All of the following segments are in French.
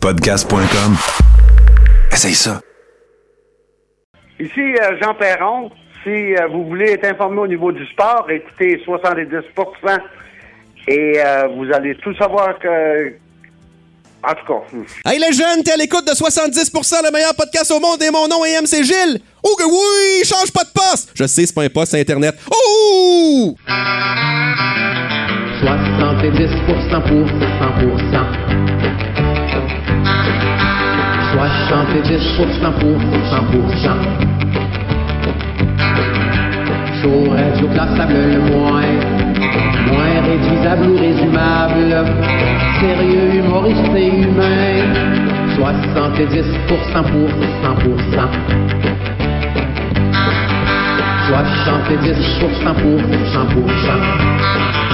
Podcast.com. Essaye ça. Ici euh, Jean Perron. Si euh, vous voulez être informé au niveau du sport, écoutez 70% et euh, vous allez tout savoir que. En tout cas. Hey les jeunes, t'es à l'écoute de 70% le meilleur podcast au monde et mon nom est MC Gilles. Oh que oui, change pas de poste. Je sais, c'est pas un poste, c'est Internet. Oh! 70% pour 100%. 70% pour 100%. Chaud, radio classable le moins. Moins réduisable ou résumable. Sérieux, humoriste et humain. 70% pour 100%. 70% pour 100%.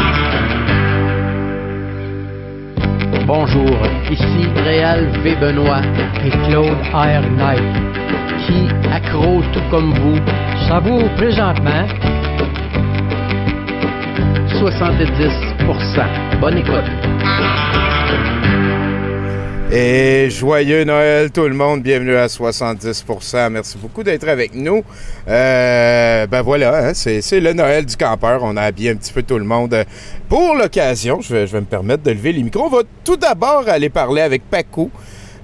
Bonjour, ici Réal V. Benoît et Claude R. Qui, accro tout comme vous, savoure présentement 70%. Bonne écoute. Et joyeux Noël tout le monde, bienvenue à 70%. Merci beaucoup d'être avec nous. Euh, ben voilà, hein, c'est, le Noël du campeur. On a habillé un petit peu tout le monde euh, pour l'occasion. Je vais, je vais me permettre de lever les micros. On va tout d'abord aller parler avec Pacou.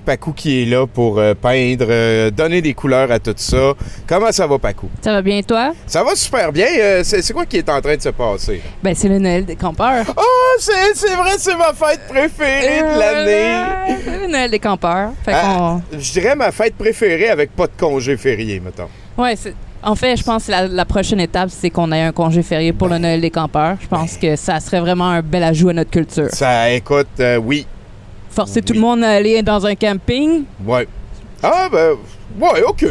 Pacou qui est là pour euh, peindre, euh, donner des couleurs à tout ça. Comment ça va, Pacou? Ça va bien, toi? Ça va super bien. Euh, c'est, quoi qui est en train de se passer? Ben, c'est le Noël des campeurs. Oh, c'est, vrai, c'est ma fête préférée de l'année. C'est le Noël des campeurs. Fait Ah, je dirais ma fête préférée avec pas de congé férié, mettons. Ouais, c'est... En fait, je pense que la, la prochaine étape, c'est qu'on ait un congé férié pour le Noël des campeurs. Je pense que ça serait vraiment un bel ajout à notre culture. Ça, écoute, euh, oui. Forcer tout le monde à aller dans un camping. Ouais. Ah, ben, ouais, OK.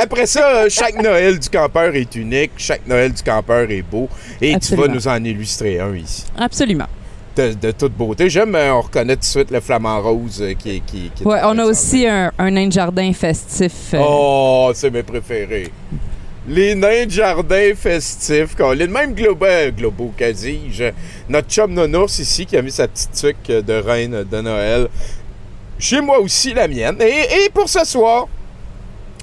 Après ça, euh, chaque Noël du campeur est unique, chaque Noël du campeur est beau, et Absolument. tu vas nous en illustrer un ici. Absolument. De, de toute beauté. J'aime, euh, on reconnaît tout de suite le flamant rose euh, qui, est- qui, qui est Ouais, on a aussi un, un nain de jardin festif. euh, Oh, c'est mes préférés. Les nains de jardin festifs. Les mêmes globaux, globaux qu'a dis-je. Notre chum Nonours ici qui a mis sa petite tuque de reine de Noël. Chez moi aussi la mienne. Et, et pour ce soir,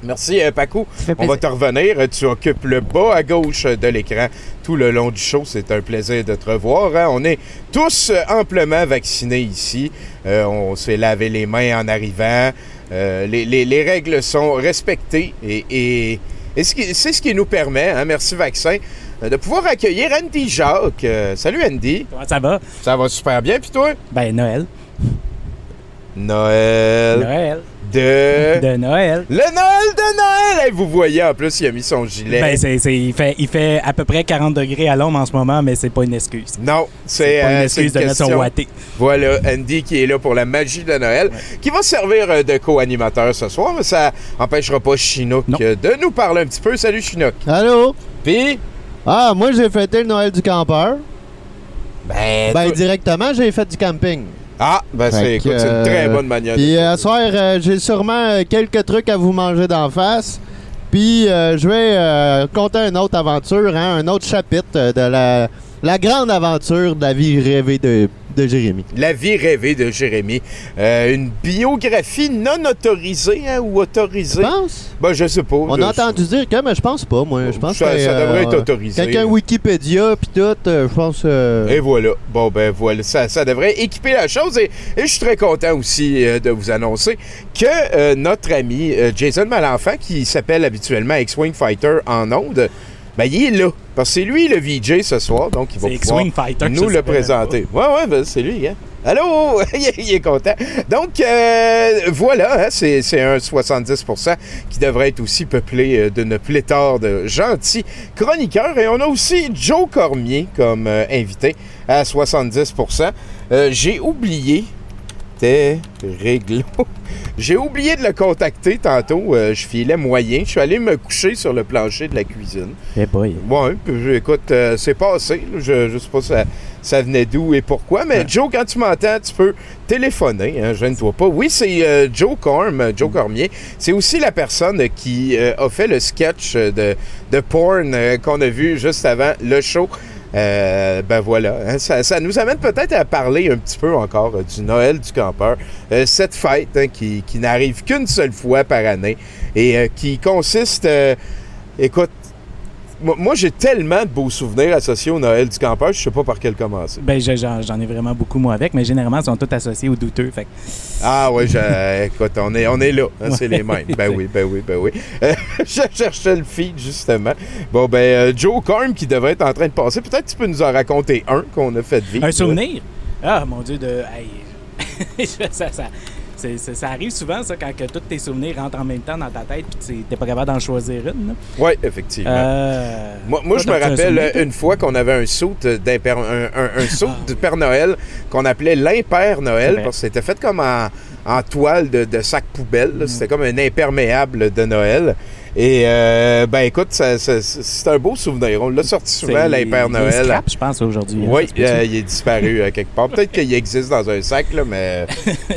merci euh, Paco. On va te revenir. Tu occupes le bas à gauche de l'écran tout le long du show. C'est un plaisir de te revoir. hein. On est tous euh, amplement vaccinés ici. Euh, on s'est lavé les mains en arrivant. Euh, les, les- les règles sont respectées et, et- et c'est ce qui nous permet, hein, merci vaccin, euh, de pouvoir accueillir Andy Jacques. Euh, salut Andy. Comment ça va? Ça va super bien, puis toi? Ben, Noël. Noël Noël. De... De Noël. Le Noël de Noël! Hey, vous voyez, en plus, il a mis son gilet. Ben, c'est, c'est- il, fait, il fait à peu près 40 degrés à l'ombre en ce moment, mais c'est pas une excuse. Non, c'est C'est pas une euh, excuse de mettre son question. watté. Voilà, Andy qui est là pour la magie de Noël, qui va servir euh, de co-animateur ce soir, mais ça empêchera pas Chinook Non. euh, de nous parler un petit peu. Salut Chinook. Allô? Puis, Ah, moi, j'ai fêté le Noël du campeur. ben, Ben, toi- directement, j'ai fait du camping. Ah, ben c'est écoute, une très bonne manière. Puis, de euh, à soir, euh, j'ai sûrement euh, quelques trucs à vous manger d'en face. Puis, je vais euh, compter une autre aventure, hein, un autre chapitre de la, la grande aventure de la vie rêvée de, de Jérémy. La vie rêvée de Jérémy. Euh, une biographie non autorisée hein, ou autorisée? Ben, je sais pas. On Je- a entendu dire que, mais je pense pas, moi. Je pense Ça- que, ça devrait euh, être autorisé. Quelqu'un Wikipédia, puis tout, euh, je pense... euh, Et voilà. Bon, ben voilà, ça, ça devrait équiper la chose. Et, et je suis très content aussi euh, de vous annoncer que euh, notre ami euh, Jason Malenfant, qui s'appelle habituellement X-Wing Fighter en ondes, ben il est là. Parce que c'est lui le VJ ce soir, donc il va pouvoir Fighter, nous le présenter. Ouais, ouais, ben, c'est lui, hein. Allô? il, est, content. Donc, euh, voilà, hein, c'est c'est un 70% qui devrait être aussi peuplé euh, d'une pléthore de gentils chroniqueurs. Et on a aussi Joe Cormier comme euh, invité à 70%. Euh, J'ai oublié T'es réglo. J'ai oublié de le contacter tantôt. Euh, je filais moyen. Je suis allé me coucher sur le plancher de la cuisine. Eh boy. Ouais, puis écoute, euh, c'est passé. Je, je sais pas ça, ça venait d'où et pourquoi. Mais Joe, quand tu m'entends, tu peux téléphoner. Hein, Gêne-toi pas. Oui, c'est euh, Joe Corm, Joe Cormier. C'est aussi la personne qui a fait le sketch de, de porn qu'on a vu juste avant le show. Euh, ben voilà, hein, ça, nous amène peut-être à parler un petit peu encore euh, du Noël du campeur. Euh, cette fête hein, qui, n'arrive qu'une seule fois par année et qui consiste, écoute, moi, j'ai tellement de beaux souvenirs associés au Noël du campeur, je sais pas par quel commencer. Ben, j'en ai vraiment beaucoup, moi, avec, mais généralement, ils sont tous associés aux douteux. Fait Ah oui, écoute, on est, on est là, hein, c'est les mêmes. Ben oui, ben oui, ben oui. Euh, je cherchais le feed, justement. Bon, ben, euh, Joe Corm qui devrait être en train de passer, peut-être tu peux nous en raconter un qu'on a fait vivre. Un souvenir? Ah, mon Dieu, de. hey, ça, ça- c'est- c'est- ça arrive souvent, ça, quand que tous tes souvenirs rentrent en même temps dans ta tête puis tu t'es pas capable d'en choisir une. Oui, effectivement. Euh, Moi, moi je me un rappelle une fois qu'on avait un saut d'imper- un, un, un saut de Père Noël qu'on appelait l'Impère Noël parce que c'était fait comme en, en toile de, de sac poubelle. Mm. là. C'était comme un imperméable de Noël. Et euh, ben écoute, c'est un beau souvenir. On l'a sorti souvent, l'Impère il est Noël. scrap, je pense, aujourd'hui. hein, Oui, euh, il est disparu euh, quelque part. Peut-être qu'il existe dans un sac, là, mais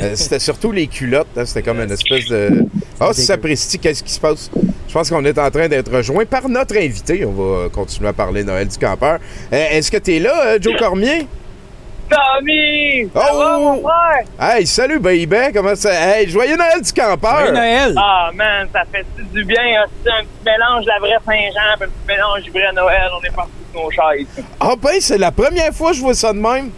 euh, c'était surtout les culottes. hein. C'était comme une espèce de. Ah, si ça presti, qu'est-ce qui se passe? Je pense qu'on est en train d'être rejoint par notre invité. On va continuer à parler Noël du campeur. Est-ce que tu es là, Joe Cormier? Tommy! Ça Oh! va, mon frère? Hey, salut, baby! Comment ça? Hey, joyeux Noël du campeur! Joyeux Noël! Ah, man, ça fait du bien. hein? C'est un petit mélange de la vraie Saint-Jean un petit mélange du vrai Noël. On est parti de nos chaises. Ah, ben, c'est la première fois que je vois ça de même.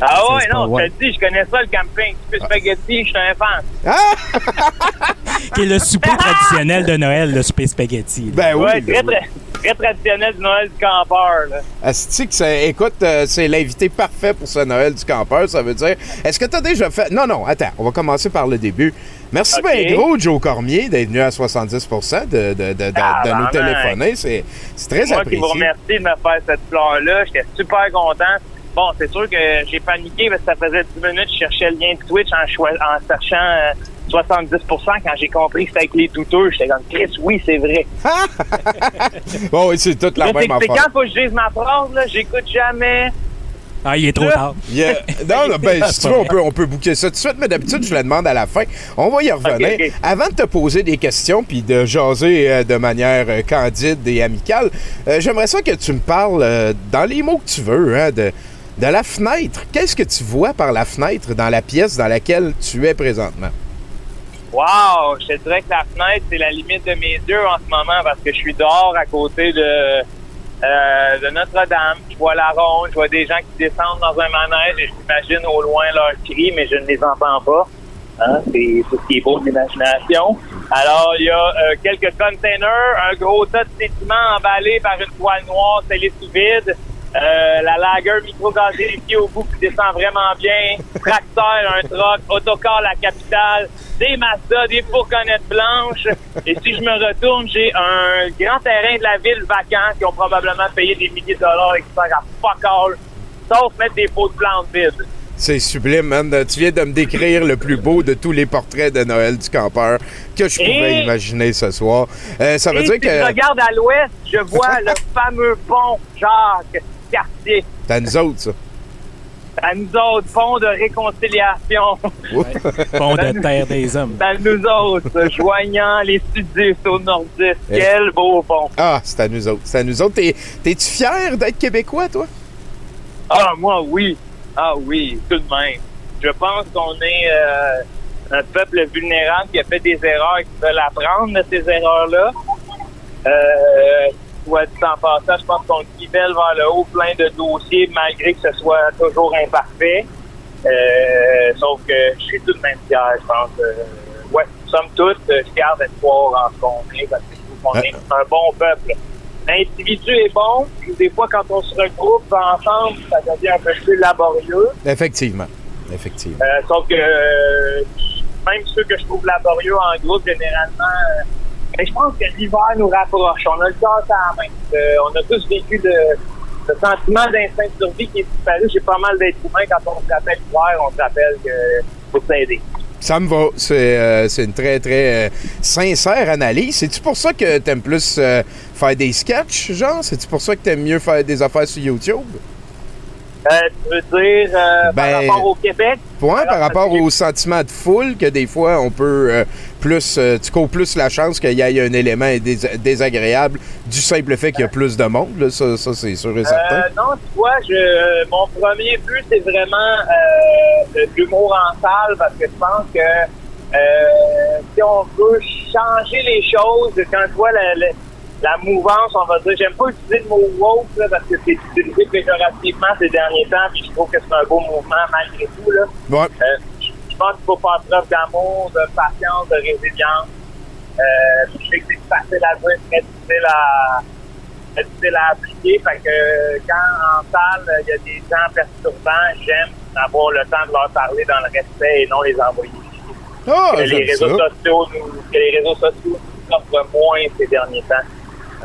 Ah ouais, non, je te le dis, je connais ça, le camping. Tu peux spaghetti, je suis un fan. Ah! Qui est le souper traditionnel de Noël, le souper spaghetti. là. Ben oui. ouais, ben très, très, très traditionnel du Noël du campeur, là. Asti que c'est- écoute, euh, c'est l'invité parfait pour ce Noël du campeur, ça veut dire. Est-ce que tu as déjà fait? Non, non, attends, on va commencer par le début. Merci Ok. bien gros, Joe Cormier, d'être venu à 70 de, de, de, de, de Ah, nous ben, téléphoner. C'est c'est très Moi qui vous apprécié. remercie de me faire cette fleur-là. J'étais super content. Bon, c'est sûr que j'ai paniqué parce que ça faisait 10 minutes que je cherchais le lien de Twitch en cherchant euh, 70% Quand j'ai compris que c'était avec les douteux, j'étais comme Chris, oui, c'est vrai. Bon, oui, c'est toute la Là, c'est même affaire. quand faut que je dise ma phrase, là, j'écoute jamais. Ah, il est trop Là. tard. Yeah. Non, non, ben, si tu veux, on peut, on peut booker ça tout de suite, mais d'habitude, je le demande à la fin. On va y revenir. Avant de te poser des questions puis de jaser euh, de manière euh, candide et amicale, euh, j'aimerais ça que tu me parles, euh, dans les mots que tu veux, hein, de, de la fenêtre. Qu'est-ce que tu vois par la fenêtre dans la pièce dans laquelle tu es présentement? Wow! Je te dirais que la fenêtre, c'est la limite de mes yeux en ce moment parce que je suis dehors à côté de, euh, de Notre-Dame. Je vois la ronde, je vois des gens qui descendent dans un manège et j'imagine au loin leurs cris, mais je ne les entends pas. Hein? C'est ce qui est beau de l'imagination. Alors, il y a euh, quelques containers, un gros tas de sédiments emballés par une toile noire scellée sous vide, euh, la lager micro-gazérifiée au bout qui descend vraiment bien, tracteur, un truck, autocar la capitale, des Mazda, des fourgonnettes blanches. Et si je me retourne, j'ai un grand terrain de la ville vacant qui ont probablement payé des milliers de dollars et qui servent à fuck all, sauf mettre des pots de plantes vides. C'est sublime, man. Tu viens de me décrire le plus beau de tous les portraits de Noël du campeur que je pouvais Et- imaginer ce soir. Euh, ça veut Et dire si je regarde à l'ouest, je vois le fameux pont Jacques Cartier. t'as nous autres, ça. À nous autres, pont de réconciliation. Pont de terre des hommes. À nous autres, joignant les sudistes au nordistes. Eh. Quel beau pont. Ah, c'est à nous autres. C'est à nous autres. T'es- T'es-tu fier d'être québécois, toi? Ah, moi, oui. Ah oui, tout de même. Je pense qu'on est euh, un peuple vulnérable qui a fait des erreurs et qui veulent apprendre de ces erreurs-là. Euh, soit dit en passant, je pense qu'on nivelle vers le haut plein de dossiers malgré que ce soit toujours imparfait. Euh, sauf que je suis tout de même fier, je pense. Euh, ouais, somme toute, je suis fier d'être pouvoir rencontrer parce que je trouve qu'on est un bon peuple. L'individu est bon, puis des fois, quand on se regroupe ensemble, ça devient un peu plus laborieux. Effectivement. Effectivement. Euh, sauf que euh, même ceux que je trouve laborieux en groupe, généralement, euh, mais je pense que l'hiver nous rapproche. On a le cœur à la main. On a tous vécu le sentiment d'instinct de survie qui est disparu chez pas mal d'êtres humains. Quand on se rappelle l'hiver, on se rappelle que faut s'aider. Ça me va. C'est euh, une très, très euh, sincère analyse. C'est-tu pour ça que t'aimes plus euh, faire des sketchs, genre? C'est-tu pour ça que t'aimes mieux faire des affaires sur YouTube? Euh, tu veux dire euh, Ben, par rapport au Québec? Ouais, par rapport au sentiment de foule, que des fois, on peut euh, plus. euh, tu cours plus la chance qu'il y ait un élément dés- désagréable du simple fait qu'il y a plus de monde. là. Ça, ça, c'est sûr et certain. Euh, non, tu vois, je, mon premier but, c'est vraiment euh, l'humour en salle parce que je pense que euh, si on veut changer les choses, quand tu vois la, la, la mouvance, on va dire, j'aime pas utiliser le mot woke là, parce que c'est utilisé péjorativement ces derniers temps, puis je trouve que c'est un beau mouvement malgré tout. Là. Ouais. Euh, je pense qu'il faut faire preuve d'amour, de patience, de résilience. Euh, je sais que c'est facile à dire, très difficile à, très difficile à appliquer. Fait que quand en salle, il y a des gens perturbants, j'aime avoir le temps de leur parler dans le respect et non les envoyer. Ah, que les réseaux ça. sociaux nous, que les réseaux sociaux nous offrent moins ces derniers temps.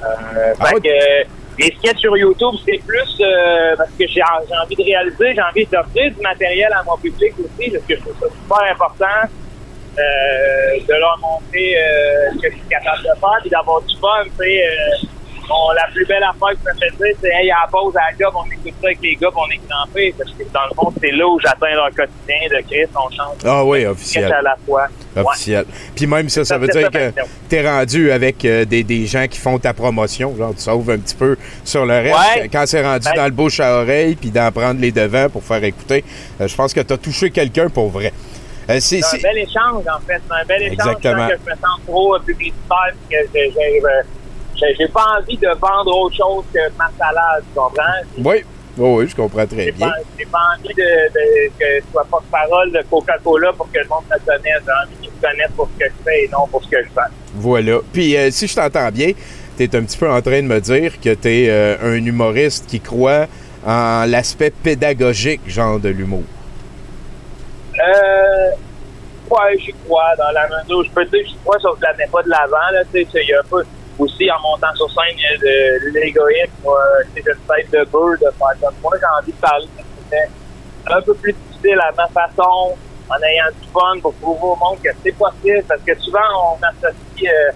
Euh, Ah fait que les sketchs sur YouTube, c'est plus euh, parce que j'ai j'ai envie de réaliser, j'ai envie d'offrir du matériel à mon public aussi, parce que je trouve ça super important euh, de leur montrer euh, ce que je suis capable de faire, puis d'avoir du fun, tu sais. Bon, la plus belle affaire que ça me fait dire, c'est hey, à la pause, à la job, on écoute ça avec les gars, on est crampés. Parce que dans le fond, c'est là où j'atteins leur quotidien de Chris, on chante Ah oui, officiel. à la fois. Ouais. Officiel. Puis même ça, ça Ça veut dire que passion. t'es rendu avec euh, des, des gens qui font ta promotion. Genre, tu sauves un petit peu sur le reste. Ouais. Quand c'est rendu Ben- dans le bouche à oreille, puis d'en prendre les devants pour faire écouter, euh, je pense que t'as touché quelqu'un pour vrai. Euh, c'est- C'est un bel échange, en fait. C'est un bel échange Exactement. sans que je me sens trop publicitaire que je- j'ai euh, j'ai- pas envie de vendre autre chose que ma salade, tu comprends? Oui, oui, oui, je comprends très bien. j'ai pas envie de, de- que je sois porte-parole de Coca-Cola pour que le monde me connaisse. J'ai envie qu'ils me connaissent pour ce que je fais et non pour ce que je fais. Voilà. Puis euh, si je t'entends bien, t'es un petit peu en train de me dire que t'es euh, un humoriste qui croit en l'aspect pédagogique, genre de l'humour. Euh, ouais, j'y crois dans la mesure où je peux dire que j'y crois, sauf que je la mets pas de l'avant, là, tu sais, il y a un peu aussi en montant sur scène, de l'égoïsme, euh, sais, de tête de beurre, de faire comme moi, j'ai envie de parler, mais c'était un peu plus difficile à ma façon, en ayant du fun pour prouver au monde que c'est possible, parce que souvent, on associe, euh,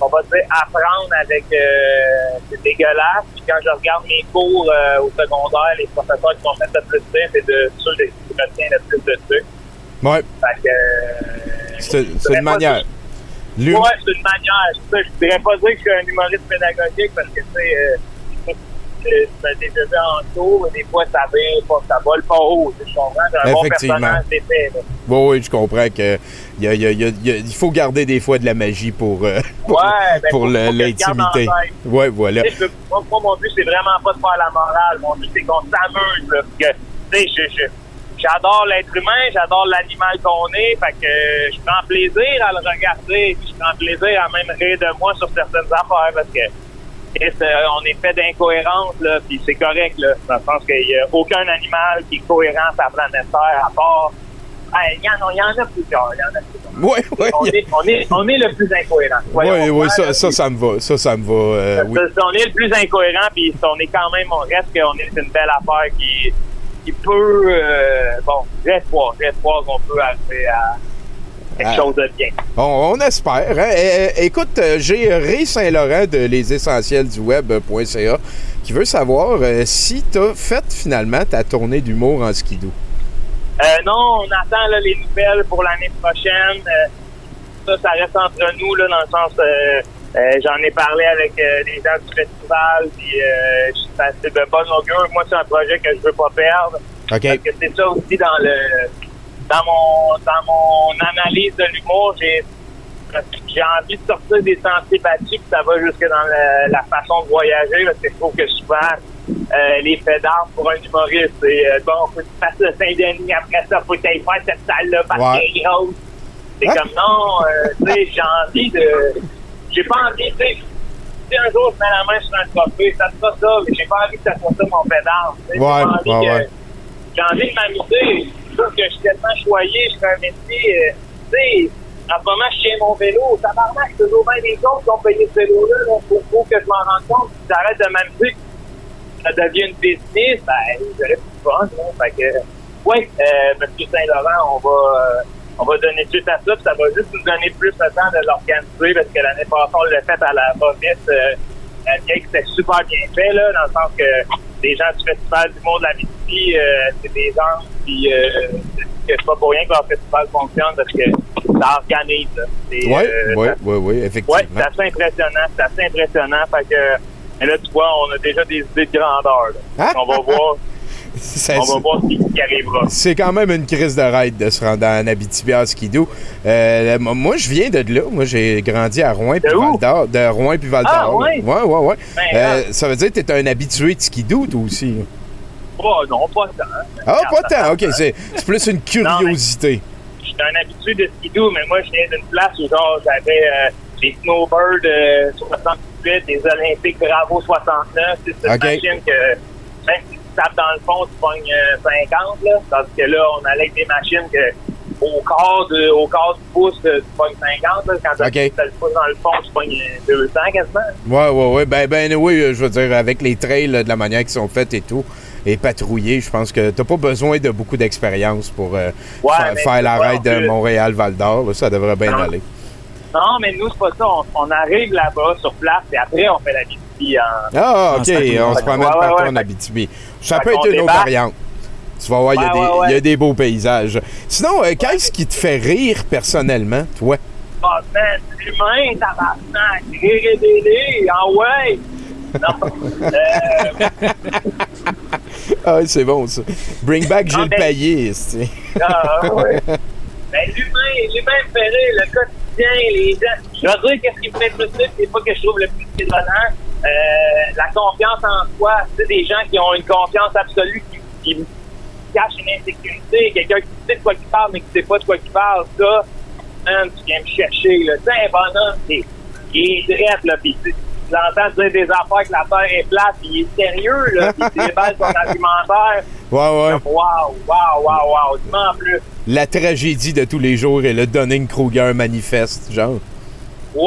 on va dire, apprendre avec euh, c'est dégueulasse. Puis quand je regarde mes cours euh, au secondaire, les professeurs qui m'ont fait le plus de c'est de ceux qui retiennent le plus de trucs. Ouais, Fait que. euh, c'est c'est une manière. L'hum- Ouais, c'est une manière. Ça, Je dirais pas dire que je suis un humoriste pédagogique parce que, tu sais, euh, je déjà vu en mais des fois, ça vient pas, ça vole pas haut. Je comprends. Un bon là. Oui, oui, je comprends que il y a- y a- y a- faut garder des fois de la magie pour, euh, pour, Ouais, ben, pour l'intimité. Ouais, voilà. Je veux- moi, mon but, c'est vraiment pas de faire la morale. Mon but, c'est qu'on s'amuse. je- je- j'adore l'être humain, j'adore l'animal qu'on est. Fait que euh, je prends plaisir à le regarder. Puis je prends plaisir à même rire de moi sur certaines affaires. Parce que euh, on est fait d'incohérence, là. Puis c'est correct, là. Dans le sens qu'il n'y a aucun animal qui est cohérent sur la planète Terre, à part. Il y, en a- plusieurs. Il y en a plusieurs. Oui, oui. On est, on, est, on est le plus incohérent. Oui, oui, ça, ça, ça me va. Ça, ça me va. euh, oui. on est le plus incohérent, puis on est quand même, on reste qu'on est une belle affaire qui, qui peut, euh, bon, j'espère, j'espère qu'on peut arriver à quelque Ah. chose de bien. On, on espère. hein. Écoute, euh, j'ai Ray Saint-Laurent de lesessentiels du web.ca qui veut savoir euh, si tu as fait finalement ta tournée d'humour en skidoo. Euh, non, on attend là, les nouvelles pour l'année prochaine. Euh, ça, ça reste entre nous, là, dans le sens, euh, euh, j'en ai parlé avec euh, les gens du festival, puis euh, je suis assez de bonne augure. Moi, c'est un projet que je veux pas perdre. OK? Parce que c'est ça aussi dans le dans mon dans mon analyse de l'humour, j'ai j'ai envie de sortir des sentiers battus, puis ça va jusque dans le- la façon de voyager, parce que je trouve que souvent euh, les faits d'armes pour un humoriste, c'est euh, bon, faut que tu fasses le Saint-Denis, après ça, faut que tu ailles faire cette salle-là parce Ouais. qu'elle est grosse. C'est comme non, euh, tu sais, j'ai envie de. J'ai pas envie, tu sais, si un jour je mets la main sur un trophée, ça sera ça, mais j'ai pas envie que ça soit ça mon. J'ai Ouais, pas envie ouais, que- ouais. j'ai envie de m'amuser. Je trouve que je suis tellement choyé, je fais un métier. euh, tu sais, en ce moment, je tiens mon vélo. Tabarnak, c'est toujours bien des autres qui ont payé ce vélo-là. Il faut, que je m'en rende compte. Si j'arrête de m'amuser, ça devient une business, ben, j'aurais plus de fun. Là. Fait que, ouais, euh, M. Saint-Laurent, on va, euh, on va donner suite à ça. puis ça va juste nous donner plus le temps de l'organiser parce que l'année passée, on l'a fait à la va-vite. Euh, bien que c'était super bien fait, là, dans le sens que les gens du Festival du Monde de la euh, c'est des gens qui, euh, que c'est pas pour rien que leur festival fonctionne parce que ça organise. Oui, oui, oui, oui, effectivement. c'est assez impressionnant, c'est assez impressionnant. Fait que, mais là, tu vois, on a déjà des idées de grandeur. là. Hein? On va voir, Ça- on va voir ce qui, arrivera. C'est quand même une crise de ride de se rendre en Abitibi à Skidoo. Euh, moi, je viens de là. Moi, j'ai grandi à Rouen puis? Val d'Or. De Rouen puis Val d'Or. Ah, ouais? ouais, ouais, ouais. Ben, Euh, ça veut dire que t'es un habitué de Skidoo, toi aussi. Oh, non, pas tant. Ah, pas tant. OK, c'est plus une curiosité. Je suis un habitué de skidoo, mais moi, je viens d'une place où, genre, j'avais euh, les Snowbirds euh, 68, les Olympiques Bravo 69. C'est machine que, même si tu tapes dans le fond, tu pognes euh, 50, là. Tandis que là, on allait avec des machines que, au quart, de, au quart du pouce, euh, tu pognes 50, là. Quand tu as le pouce dans le fond, tu pognes euh, 200 quasiment. Ouais, ouais, ouais. Ben, ben, oui, je veux dire, avec les trails, de la manière qu'ils sont faites et tout, et patrouiller, je pense que t'as pas besoin de beaucoup d'expérience pour euh, Ouais, fa- mais faire la de Montréal-Val d'Or. Ça devrait bien Non. aller. Non, mais nous, c'est pas ça. On, on arrive là-bas, sur place, et après, on fait la visite en... Ah, En OK, on se promène ouais, partout ouais. en Abitibi. Ça Fait peut être une autre variante. Tu vas voir, il y, a Ouais, il y a des beaux paysages. Sinon, euh, qu'est-ce qui te fait rire personnellement, toi? Ah, man, l'humain, tabarnak, rire et délai, ah ouais! Non. Euh, Ah, c'est bon, ça. Bring back Ah, Gilles ben- Payet, c'est- ah, ouais. Ben, l'humain, l'humain me fait rire, le quotidien, les gens. Je vais dire qu'est-ce qui me fait plus rire, c'est pas que je trouve le plus étonnant. Euh, la confiance en soi, sais, des gens qui ont une confiance absolue, qui, qui cachent une insécurité, quelqu'un qui sait de quoi il parle, mais qui sait pas de quoi il parle, ça, man, tu viens me chercher, là. Sais, un bonhomme, c'est, il est drette, là, pis tu l'entends dire des affaires que la Terre est plate, pis il est sérieux, là, pis il déballe son argumentaire. Ouais, ouais. Wow, wow, wow, wow, dis-moi en plus. La tragédie de tous les jours et le Dunning-Kruger manifeste, genre. Ouais,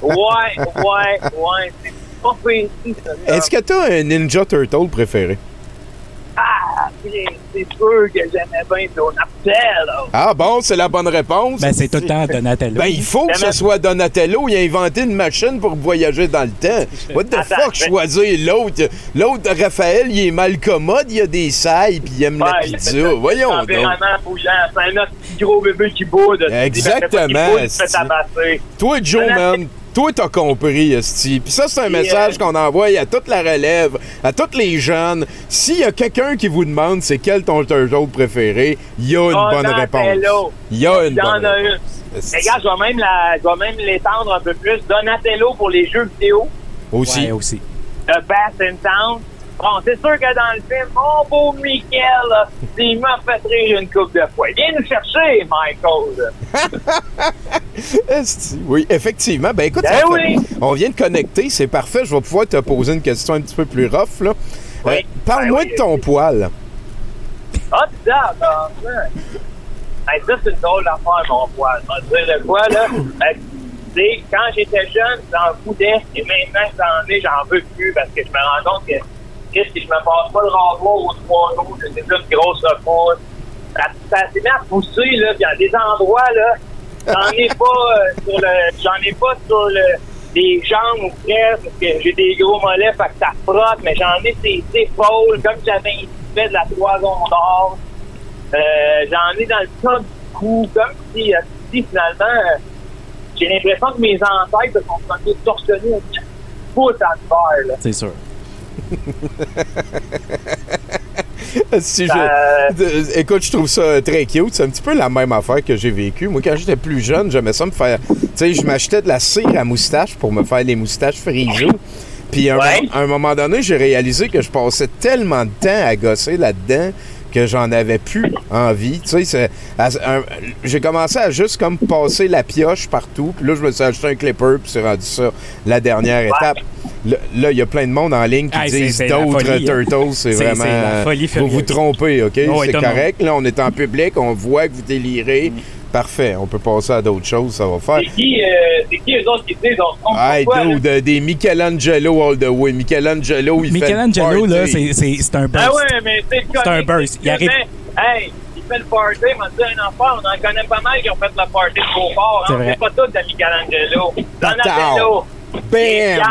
ouais, ouais, ouais, c'est pas ça. Est-ce que t'as un Ninja Turtle préféré? Ah, c'est c'est sûr que j'aimais bien Donatello. Ah bon, c'est la bonne réponse. Ben, c'est tout le temps Donatello. Ben, il faut que ce soit Donatello. Il a inventé une machine pour voyager dans le temps. What the Attends, fuck, choisir l'autre? L'autre, Raphaël, il est mal commode, il a des sailles, puis il aime la Ouais, pizza. Voyons donc. C'est un autre petit gros bébé qui boude. Exactement, Il boude, fait. Toi, Joe, man, toi, t'as compris, Esti. Puis ça, c'est un message euh, qu'on envoie à toute la relève, à tous les jeunes. S'il y a quelqu'un qui vous demande c'est quel ton turtle préféré, il y a une bonne réponse. Il y a une Il y en bonne a réponse. une. Regarde, je vais même la- je vais même l'étendre un peu plus. Donatello pour les jeux vidéo. Aussi. Ouais, aussi. The Bass in Town. Bon, c'est sûr que dans le film, mon beau Michael, là, il m'a fait rire une coupe de fois. Viens nous chercher, Michael. Oui, effectivement. Ben écoute, Ben oui. on vient de connecter, c'est parfait. Je vais pouvoir te poser une question un petit peu plus rough. Là. Oui. Euh, Parle-moi Ben oui. de ton poil. Ah, ça, ça, ça. Hey, ça, c'est une drôle d'affaire, mon poil. Je vais te dire de quoi, là. Quand j'étais jeune, j'en foutais. Et maintenant j'en ai, j'en veux plus parce que je me rends compte que Chris, si je me passe pas le rasoir aux trois jours, c'est plus une grosse repousse. Ça, s'est mis à pousser, là. Puis a des endroits, là, j'en ai pas euh, sur le. J'en ai pas sur le. Les jambes ou presque, parce que j'ai des gros mollets, fait que ça frotte, mais j'en ai ses épaules, comme j'avais fait de la toison d'or. Euh, j'en ai dans le top du cou, comme si, euh, finalement, euh, j'ai l'impression que mes ancêtres se sont sentis torsionnés à là. C'est sûr. Si je- Euh, Écoute, je trouve ça très cute. C'est un petit peu la même affaire que j'ai vécu. Moi, quand j'étais plus jeune, j'aimais ça me faire. Tu sais, je m'achetais de la cire à moustache pour me faire les moustaches frisées. Puis, à un, Ouais. moment- à un moment donné, j'ai réalisé que je passais tellement de temps à gosser là-dedans que j'en avais plus envie. Tu sais, j'ai commencé à juste comme passer la pioche partout. Puis là, je me suis acheté un clipper, puis c'est rendu ça la dernière étape. Là, il y a plein de monde en ligne qui disent d'autres hein. turtles. C'est vraiment. vous vous trompez, OK? Oh, c'est correct. Là, on est en public, on voit que vous délirez. Parfait, on peut passer à d'autres choses, ça va faire. c'est qui, euh, qui eux autres qui disent, on se Hey, pourquoi, là? dude, euh, des Michelangelo all the way. Michelangelo, il Michelangelo, fait le là, c'est- c'est c'est un burst. Ah ouais, mais c'est un burst. Il arrive- Hey, il fait le party, il m'a dit un enfant, on en connaît pas mal qui ont fait le party de Beauport. C'est Hein? C'est pas tout de Michelangelo. Tata. Bam!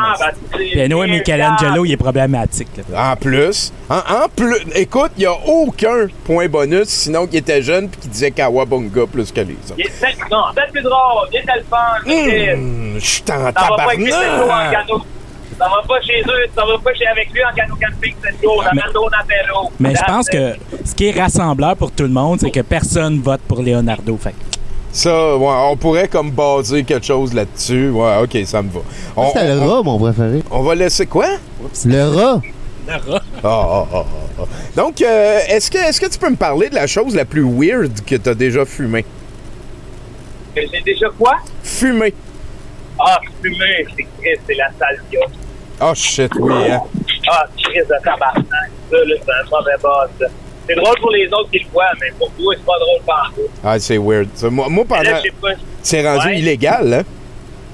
Anyway, Michelangelo, il est problématique. là. En plus, en, en plus, écoute, il n'y a aucun point bonus, sinon qu'il était jeune puis qu'il disait Kawabunga plus que les autres. Il est peut-être- Non, c'est plus drôle, il est le fun. Hum, Je suis en Ça va pas avec Chris Joe en tabarnak! canot. Ça va pas chez eux, ça va pas chez avec lui en canot camping cette jour. Mais-. Mais je pense que ce qui est rassembleur pour tout le monde, c'est que personne vote pour Leonardo. Fait que Ça, ouais, on pourrait comme baser quelque chose là-dessus. Ouais, ok, ça me va. On, C'était le on- rat, mon préféré. on va laisser quoi? Le rat. le rat. Ah, ah, ah, ah, ah. Donc, euh, est-ce que, est que tu peux me parler de la chose la plus weird que tu as déjà fumée? Que J'ai déjà quoi? Fumée. Ah, fumé, c'est Chris, c'est la salvia. Oh shit, oui, hein? Ah, Chris de tabarnak. Ça, là, c'est un mauvais boss. C'est drôle pour les autres qui le voient, mais pour toi, c'est pas drôle partout. Ah, c'est weird. Moi, moi, Là, pas. C'est rendu Ouais. illégal, hein?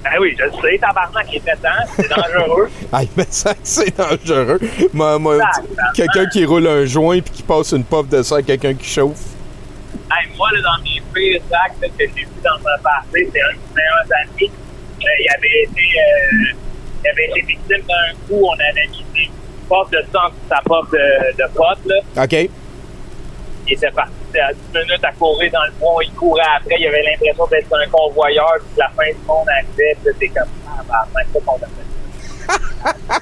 Ah oui, je le sais, tabarnak, il est temps, c'est dangereux. Ah, mais ça, c'est dangereux. Moi, moi, t- quelqu'un qui roule un joint puis qui passe une puff de ça à quelqu'un qui chauffe. Hey, moi, là, dans mes pires actes là, que j'ai vu dans un passé, c'est un de mes meilleurs amis. Euh, il, avait été, euh, il avait été victime d'un coup. On avait mis une porte de sang sur sa porte de, de pote. Là. OK? Il était parti à 10 minutes à courir dans le bois. Il courait après. Il avait l'impression d'être un convoyeur. Puis la fin du monde arrivait. Puis c'est comme ah, bah, c'est ça qu'on.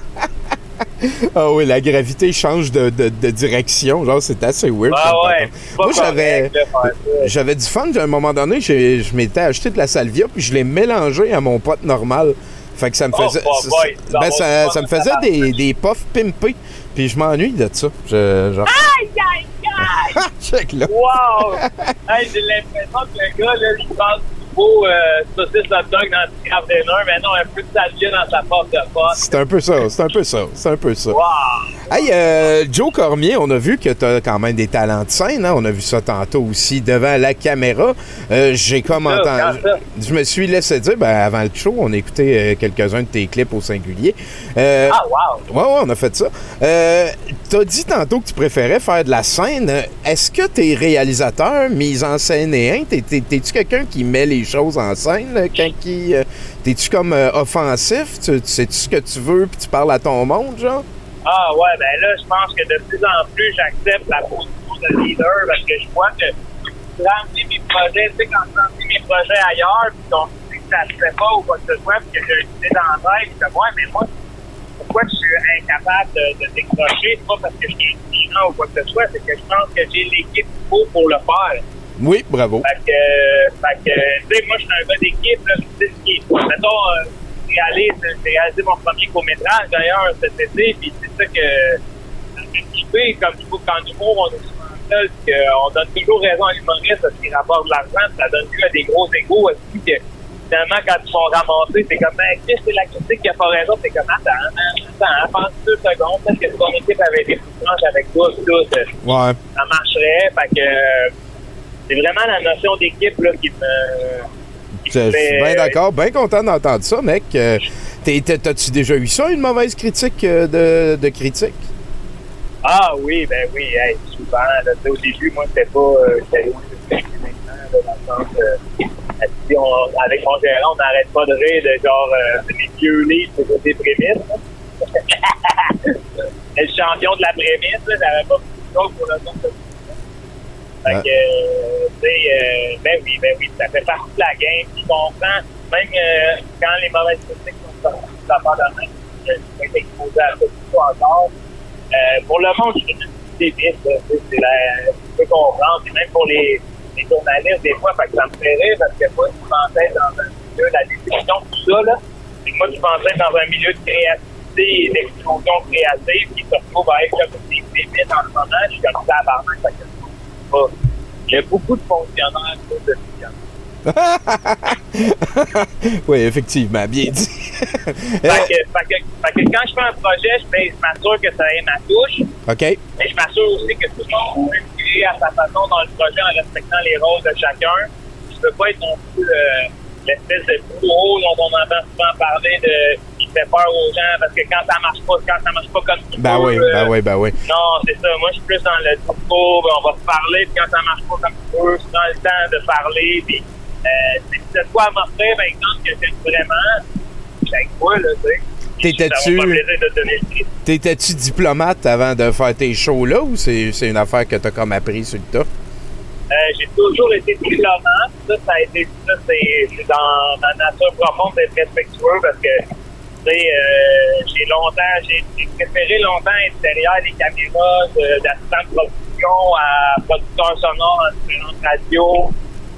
Ah oui, la gravité change de, de- de direction. Genre, c'est assez weird. Ah ouais, Moi, j'avais. J'avais du fun. À un moment donné, j'ai- je m'étais acheté de la salvia puis je l'ai mélangé à mon pote normal. Fait que ça me Oh, faisait. bah, ça- boy, ça- ben, ça, ça me faisait des, des puffs pimpés. Puis je m'ennuie de ça. Je, genre. Aïe, aïe! Check là. Wow! hey, j'ai l'impression que le gars, là, il du beau euh, saucisse hot dog dans le mais non, un peu de salvia dans sa porte de pote. C'est un peu ça. C'est un peu ça. C'est un peu ça. Wow! Hey, euh, Joe Cormier, on a vu que tu as quand même des talents de scène. hein. On a vu ça tantôt aussi devant la caméra. Euh, J'ai comme entendu. Je me suis laissé dire, ben, avant le show, on écoutait euh, quelques-uns de tes clips au singulier. Ah, wow! Ouais, ouais, on a fait ça. Euh, T'as dit tantôt que tu préférais faire de la scène. Est-ce que t'es réalisateur, mise en scène et un? T'es- t'es- T'es-tu quelqu'un qui met les choses en scène quand qui. euh, T'es-tu comme euh, offensif? Tu, sais-tu ce que tu veux puis tu parles à ton monde, genre? Ah, ouais, ben là, je pense que de plus en plus, j'accepte la position de leader parce que je vois que mes projets, tu sais, je mes projets ailleurs, puis qu'on dit que ça se fait pas ou quoi que ce soit, puis que j'ai une idée dans la tête, fais, ouais, mais moi, pourquoi je suis incapable de, décrocher? C'est pas parce que je suis intelligent ou quoi que ce soit, c'est que je pense que j'ai l'équipe qu'il faut pour le faire. Oui, bravo. Fait que, fait que tu sais, moi, je suis un gars d'équipe, là, je sais ce qui est. Mettons, euh, j'ai réalisé, mon premier court-métrage, d'ailleurs, cet été, puis c'est ça que, kiffer, comme il faut qu'en humour, on est souvent seul, qu'on donne toujours raison à l'humoriste parce qu'il rapporte de l'argent, ça donne lieu à des gros égaux aussi, que finalement, quand ils sont ramassés, c'est comme, ben, Chris, c'est la critique qui a pas raison, c'est comme, attends, attends, attends, pense deux secondes, peut-être que ton équipe avait été plus franche avec toi, tout, euh, ça marcherait. Fait que euh, c'est vraiment la notion d'équipe là, qui me. qui Je me suis bien d'accord, bien content d'entendre ça, mec. Euh, t'es- T'as-tu déjà eu ça, une mauvaise critique euh, de, de critique? Ah oui, ben oui, hey, souvent. Là, au début, moi, c'était pas. Euh, j'étais dans le sens. Euh, on- avec mon gérant, on n'arrête pas de rire de genre euh, de mes vieux livres sur des prémices. le champion de la prémisse, là, j'avais pas beaucoup de choses pour le nom de Fait Ouais. que, euh, tu sais, euh, ben oui, ben oui, ça fait partie de la game. Puis comprends, même euh, quand les mauvaises critiques sont sorties de la part de même, je être exposé à ça tout encore. Euh, pour le monde, je suis sais, c'est la, peux comprendre. Et même pour les, les journalistes, des fois, fait que ça me fait rire parce que moi, je pensais dans un milieu de la distribution, tout ça, là. Et moi, je pensais dans un milieu de créativité et d'explosion créative qui se retrouve à être comme des pépites en ce moment. Je suis comme ça à barman, pas. Il y a beaucoup de fonctionnaires de oui, effectivement, bien dit. Fait que, fait, que, fait que quand je fais un projet, je, fais- je m'assure que ça ait ma touche. OK. Et je m'assure aussi que tout le monde peut à sa façon dans le projet en respectant les rôles de chacun. Je peux pas être non plus euh, l'espèce de bourreau dont on entend souvent parler de qui fait peur aux gens parce que quand ça marche pas, quand ça marche pas comme tu Ben oui, euh, ben oui, ben oui. Non, c'est ça. Moi, je suis plus dans le discours, ben, on va se parler, puis quand ça marche pas comme tu veux, c'est dans le temps de parler, puis euh, as quoi à m'offrir, par exemple, que j'aime vraiment, je avec moi, là, tu sais. T'étais-tu-. T'étais-tu diplomate avant de faire tes shows là ou c'est c'est une affaire que t'as comme appris sur le tas? Euh, j'ai toujours été diplomate. Ça, ça a été, ça, c'est c'est dans ma nature profonde d'être respectueux parce que, euh, j'ai longtemps, j'ai préféré longtemps être derrière les caméras d'assistant de production à producteur sonore en différentes radios.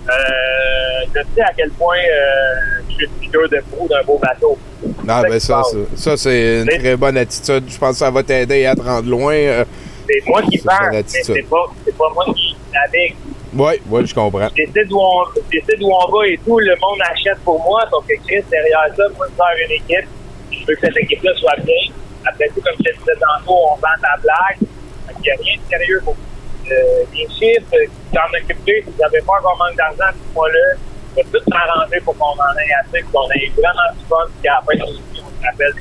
Euh, je sais à quel point euh, je suis figure de proue d'un beau bateau. Ah, ben ça ça, c'est une très bonne attitude. Je pense que ça va t'aider à te rendre loin. euh. C'est moi qui parle, mais c'est pas, c'est pas moi qui navigue. Ouais, ouais, je comprends. je décide où on, je décide où on va et tout, le monde achète pour moi, que Chris, derrière ça, moi, je faire une équipe, je veux que cette équipe-là soit bien. Après tout, comme je te disais tantôt, on vend ta blague. Qu'il n'y a rien de sérieux pour euh, les chiffres, t'en occuper, si vous n'avez pas encore manque d'argent, mois-là, je vais tout m'arranger pour qu'on en ait assez, qu'on ait vraiment du fun, puis qu'à la fin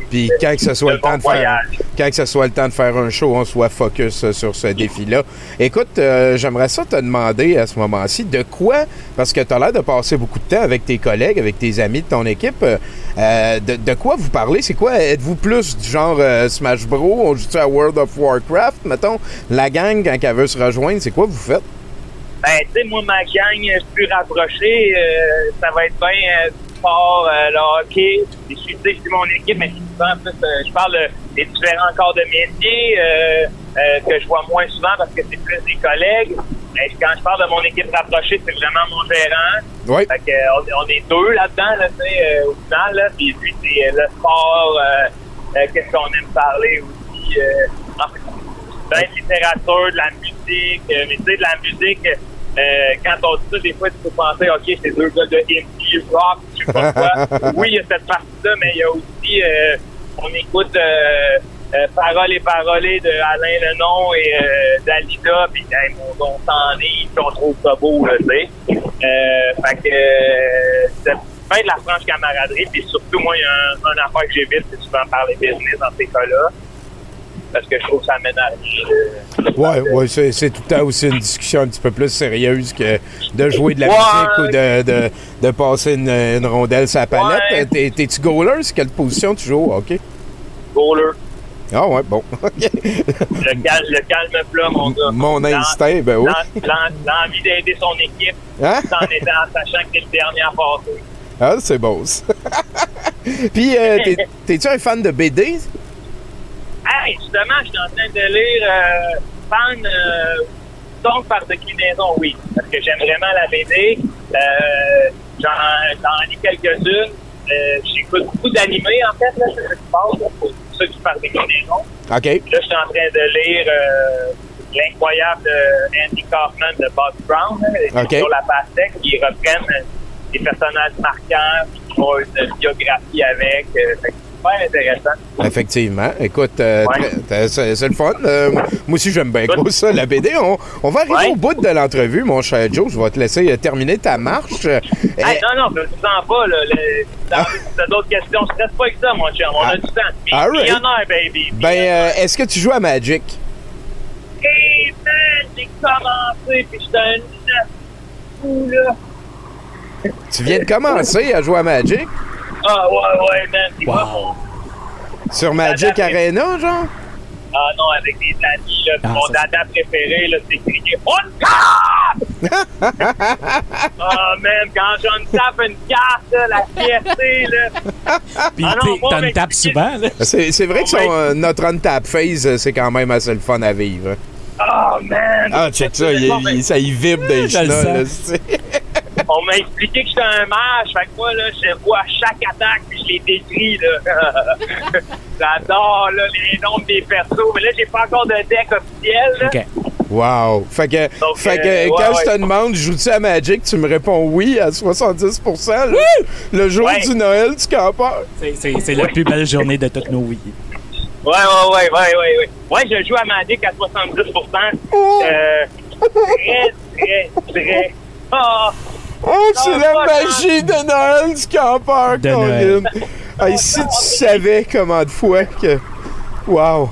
Puis quand que ce soit le temps de faire, quand que ce soit le temps de faire un show, on soit focus euh, sur ce défi-là. Écoute, euh, j'aimerais ça te demander à ce moment-ci de quoi, parce que tu as l'air de passer beaucoup de temps avec tes collègues, avec tes amis de ton équipe, euh, de, quoi vous parlez? C'est quoi? Êtes-vous plus du genre Smash Bros? On joue à World of Warcraft? Mettons, la gang, quand elle veut se rejoindre, c'est quoi vous faites? Ben, tu sais, moi, ma gang plus rapprochée, euh, ça va être bien sport, euh, le hockey. Je suis, je suis mon équipe, mais souvent, plus, euh, je parle des différents corps de métier euh, que je vois moins souvent parce que c'est plus des collègues. Mais quand je parle de mon équipe rapprochée, c'est vraiment mon gérant. Oui. Fait que, on, on est deux là-dedans, là, au final. Là, puis lui, c'est le sport, qu'est-ce qu'on aime parler aussi. En fait, de la littérature, de la musique. mais tu sais, de la musique, euh, quand on dit ça, des fois, tu peux penser, OK, c'est deux gars de indie, rock, je sais pas quoi. oui, il y a cette partie-là, mais il y a aussi, euh, on écoute euh, euh, Paroles et Parolées de Alain Lenon et euh, d'Alida, puis hey, mon don s'en est, puis on trouve ça beau, tu sais. Euh, fait que c'est bien de la franche camaraderie, puis surtout, moi, il y a un, un affaire que j'évite, c'est souvent parler business dans ces cas-là parce que je trouve que ça mène à rien. là. Ouais, c'est, c'est tout le temps aussi une discussion un petit peu plus sérieuse que de jouer de la Ouais. musique ou de, de, de passer une, une rondelle sur la palette. Ouais. T'es-tu goaler? C'est quelle position tu joues? OK. Goaler. Ah ouais, bon. Le calme, le calme plat, mon gars. Mon instinct, ben oui. l'en- l'en- L'envie d'aider son équipe, Hein? en, étant, en sachant que t'es le dernier à passer. Ah, c'est beau, ça. Puis, euh, t'es, t'es-tu un fan de BD? Hey, justement, je suis en train de lire euh, fan euh, donc par déclinaison, oui. Parce que j'aime vraiment la BD. Euh, j'en, j'en lis quelques-unes. Euh, j'écoute beaucoup d'animés, en fait, là, c'est ça qui passe, là, pour ceux qui par déclinaison. OK. Là, je suis en train de lire euh, l'incroyable euh, Andy Kaufman de Bob Brown, là, OK. sur la pastèque, qui reprennent des personnages marquants, qui font une biographie avec. Euh, fait super intéressant. Effectivement. Écoute, euh, Ouais. c'est, le fun. Euh, moi aussi, j'aime bien gros ça, la BD. On, on va arriver Ouais. au bout de l'entrevue, mon cher Joe. Je vais te laisser euh, terminer ta marche. Non, non, je ne sens pas. Là, le- t'as- t'as d'autres questions. Je stresse pas avec ça, mon chum. On a du temps. All right. Millionnaire, baby. ben, euh, est-ce que tu joues à Magic? Hey, man, j'ai commencé, puis j'étais un fou, là. Tu viens de commencer à jouer à Magic? Ah, ouais, ouais, man. C'est quoi mon... Sur Magic Dada Arena, genre? Ah non, avec des amis, là. Ah, mon ça, dada préféré, là, c'est crier « On tape! » Ah, man, quand j'en tape une carte, là, la fierté, là. Puis Ah t'en tapes souvent, là. C'est, c'est vrai que son, Ouais. euh, notre on-tap phase, c'est quand même assez le fun à vivre. Ah, man. Ah, check ça, il, Bon, il- ça y vibre des Je le chenolles, On m'a expliqué que j'étais un mage, fait que moi, là, je vois chaque attaque, puis je les décris, là. J'adore, là, les noms des persos, mais là, j'ai pas encore de deck officiel, là. OK. Wow! Fait que, Donc, fait que euh, quand ouais, je te ouais. demande, joues-tu à Magic, tu me réponds oui à 70%. là. Le jour Ouais. du Noël. C'est- C'est c'est la plus belle journée de toutes nos vies. Ouais, ouais, ouais, ouais, ouais, ouais. Ouais, je joue à Magic à 70%. Oh! Euh, très, très, très... Ah! Oh, c'est la magie de Noël du campeur, De Colin! Hey, si tu savais comment de fois que. Wow!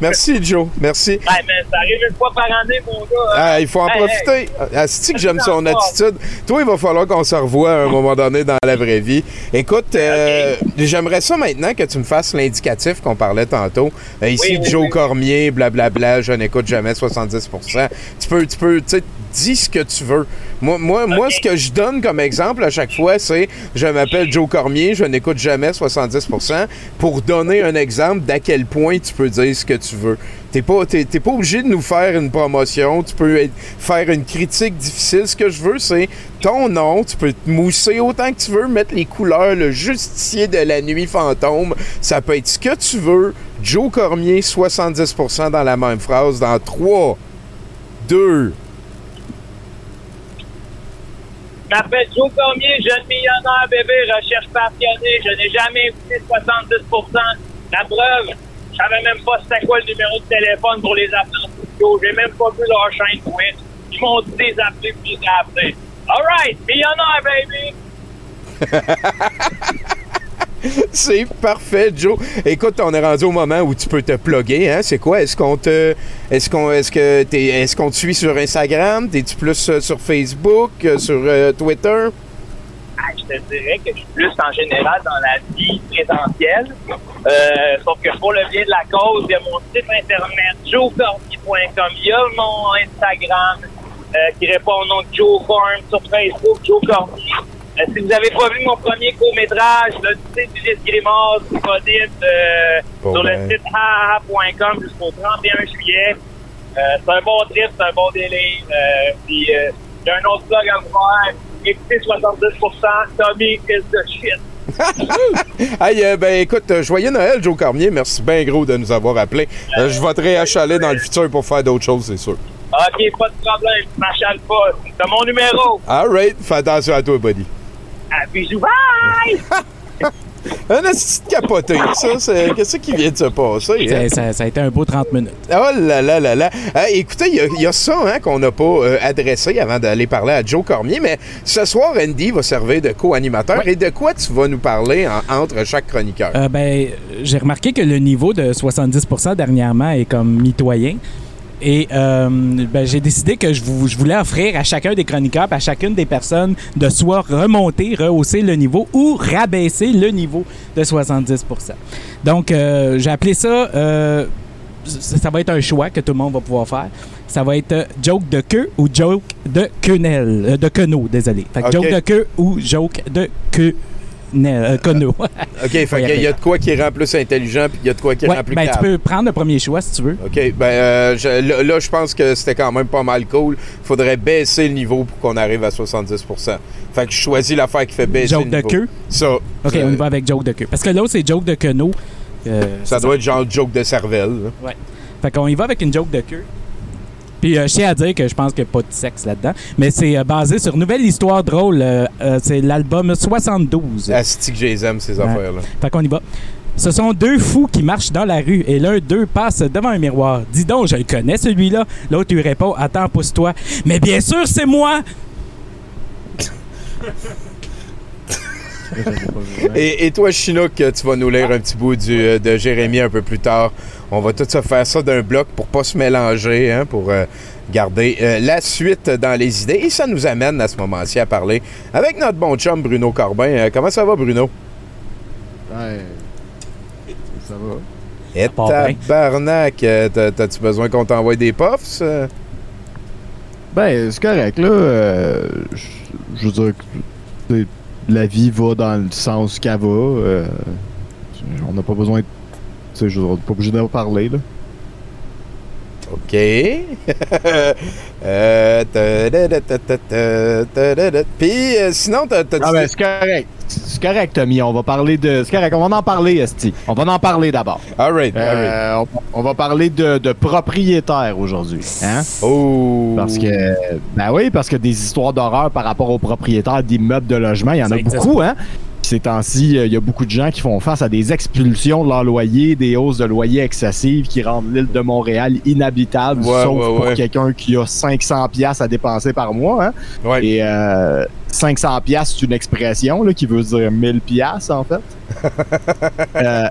Merci, Joe. Merci. Mais ça arrive une fois par année, mon gars. hein. Ah, il faut en Hey, profiter. Asti que j'aime son attitude? Toi, il va falloir qu'on se revoie à un moment donné dans la vraie vie. Écoute, euh, j'aimerais ça maintenant que tu me fasses l'indicatif qu'on parlait tantôt. Euh, ici, Oui, oui, Joe oui. Cormier, blablabla, je n'écoute jamais 70% Tu peux, tu peux, tu sais, dis ce que tu veux. Moi, moi, moi, ce que je donne comme exemple à chaque fois, c'est je m'appelle Joe Cormier, je n'écoute jamais 70% pour donner un exemple d'à quel point tu peux dire ce que tu veux. T'es pas, pas obligé de nous faire une promotion. Tu peux être- faire une critique difficile. Ce que je veux, c'est ton nom. Tu peux te mousser autant que tu veux, mettre les couleurs, le justicier de la nuit fantôme. Ça peut être ce que tu veux. Joe Cormier, 70% dans la même phrase, dans 3, 2, Je m'appelle Joe Cormier, jeune millionnaire, bébé, recherche passionnée. Je n'ai jamais écouté 70% La preuve, je savais même pas c'était quoi le numéro de téléphone pour les en studio. J'ai même pas vu leur chaîne Twitch. Ils m'ont dit de les appeler puis appelés. All right, millionnaire, baby! C'est parfait, Joe. Écoute, on est rendu au moment où tu peux te plugger, hein? C'est quoi? Est-ce qu'on te. Est-ce qu'on est-ce que t'es est-ce qu'on te suit sur Instagram? T'es-tu plus euh, sur Facebook, euh, sur euh, Twitter? Ah, je te dirais que je suis plus en général dans la vie présentielle. Sauf que pour le bien de la cause, il y a mon site internet joecormier.com. Il y a mon Instagram qui répond au nom de Joe Farm sur Facebook, Joe Cormier. Euh, si vous n'avez pas vu mon premier court-métrage, le site du Grimace, disponible euh, Bon sur ben. le site haha.com jusqu'au 31 juillet. Euh, c'est un bon trip, c'est un bon délire. Euh, puis, euh, j'ai un autre blog à vous faire. Écoutez 70%, Tommy is the shit. Hey, euh, ben écoute, euh, joyeux Noël, Joe Cormier. Merci bien gros de nous avoir appelés. Euh, je vais te réachaler dans le futur pour faire d'autres choses, c'est sûr. OK, pas de problème, je m'achale pas. C'est mon numéro. All right, fais attention à toi, buddy. À bisous, bye! Un petit capoté, ça, c'est... Qu'est-ce qui vient de se passer? hein? Ça, ça- ça a été un beau 30 minutes. Oh là là là là. Euh, écoutez, il y a- il y, a ça hein, qu'on n'a pas euh, adressé avant d'aller parler à Joe Cormier, mais ce soir, Andy va servir de co-animateur. Et de quoi tu vas nous parler en- entre chaque chroniqueur? Euh, ben, j'ai remarqué que le niveau de 70% dernièrement est comme mitoyen. Et euh, ben, j'ai décidé que je, vou- je voulais offrir à chacun des chroniqueurs, à chacune des personnes, de soit remonter, rehausser le niveau ou rabaisser le niveau de 70% Donc, euh, j'ai appelé ça. euh, ça ça va être un choix que tout le monde va pouvoir faire. Ça va être joke de queue ou joke de quenelle. de queneau, désolé. Fait que Ok. joke de queue ou joke de quenelle. Euh, queneau. OK, fait Faut y a de quoi qui rend plus intelligent, puis il y a de quoi qui Ouais, rend plus ben, tu peux prendre le premier choix si tu veux. OK, ben euh, je- là, là, je pense que c'était quand même pas mal cool. Faudrait baisser le niveau pour qu'on arrive à 70% Fait que je choisis l'affaire qui fait baisser Joke le de niveau. queue? Ça. OK, Euh, on y va avec joke de queue. Parce que l'autre, c'est joke de queneau. Euh, Ça doit être genre joke de cervelle. là. Ouais. Fait qu'on y va avec une joke de queue. Puis euh, je tiens à dire que je pense qu'il n'y a pas de sexe là-dedans. Mais c'est euh, basé sur Nouvelle Histoire Drôle. euh, c'est l'album 72. Asti que je les aime, ces Ouais. affaires-là? Fait qu'on y va. Ce sont deux fous qui marchent dans la rue et l'un d'eux passe devant un miroir. Dis donc, je le connais celui-là. L'autre lui répond Attends, pousse-toi. Mais bien sûr, c'est moi Et, et toi, Chinook, tu vas nous lire un petit bout du, euh, de Jérémy un peu plus tard. On va tout se faire ça d'un bloc pour pas se mélanger, hein, pour euh, garder euh, la suite dans les idées. Et ça nous amène à ce moment-ci à parler avec notre bon chum Bruno Corbin. Euh, comment ça va, Bruno? Ouais. Ça va. Et tabarnak, euh, t'as- t'as-tu besoin qu'on t'envoie des puffs? euh? Ben, c'est correct, là. euh, je- je veux dire, la vie va dans le sens qu'elle va. euh, on n'a pas besoin de. Tu sais, je veux dire, on n'est pas obligé d'en parler, là. OK. Euh. Puis, euh, sinon, t'as t'as- Ah, ben, c'est correct. C'est correct, Tommy. On va parler de. C'est correct, on va en parler, Esti. On va en parler d'abord. All right, all right. Euh, on, on va parler de, de propriétaires aujourd'hui. Hein? Oh! Parce que, ben oui, parce que des histoires d'horreur par rapport aux propriétaires d'immeubles de logement, il y en Ça a existe beaucoup, hein? Ces temps-ci, euh, il y a beaucoup de gens qui font face à des expulsions de leur loyer, des hausses de loyer excessives qui rendent l'île de Montréal inhabitable, Ouais, sauf ouais, pour ouais. quelqu'un qui a 500 pièces à dépenser par mois. Hein? Et euh, 500 pièces, c'est une expression là, qui veut dire 1000 pièces en fait. Euh,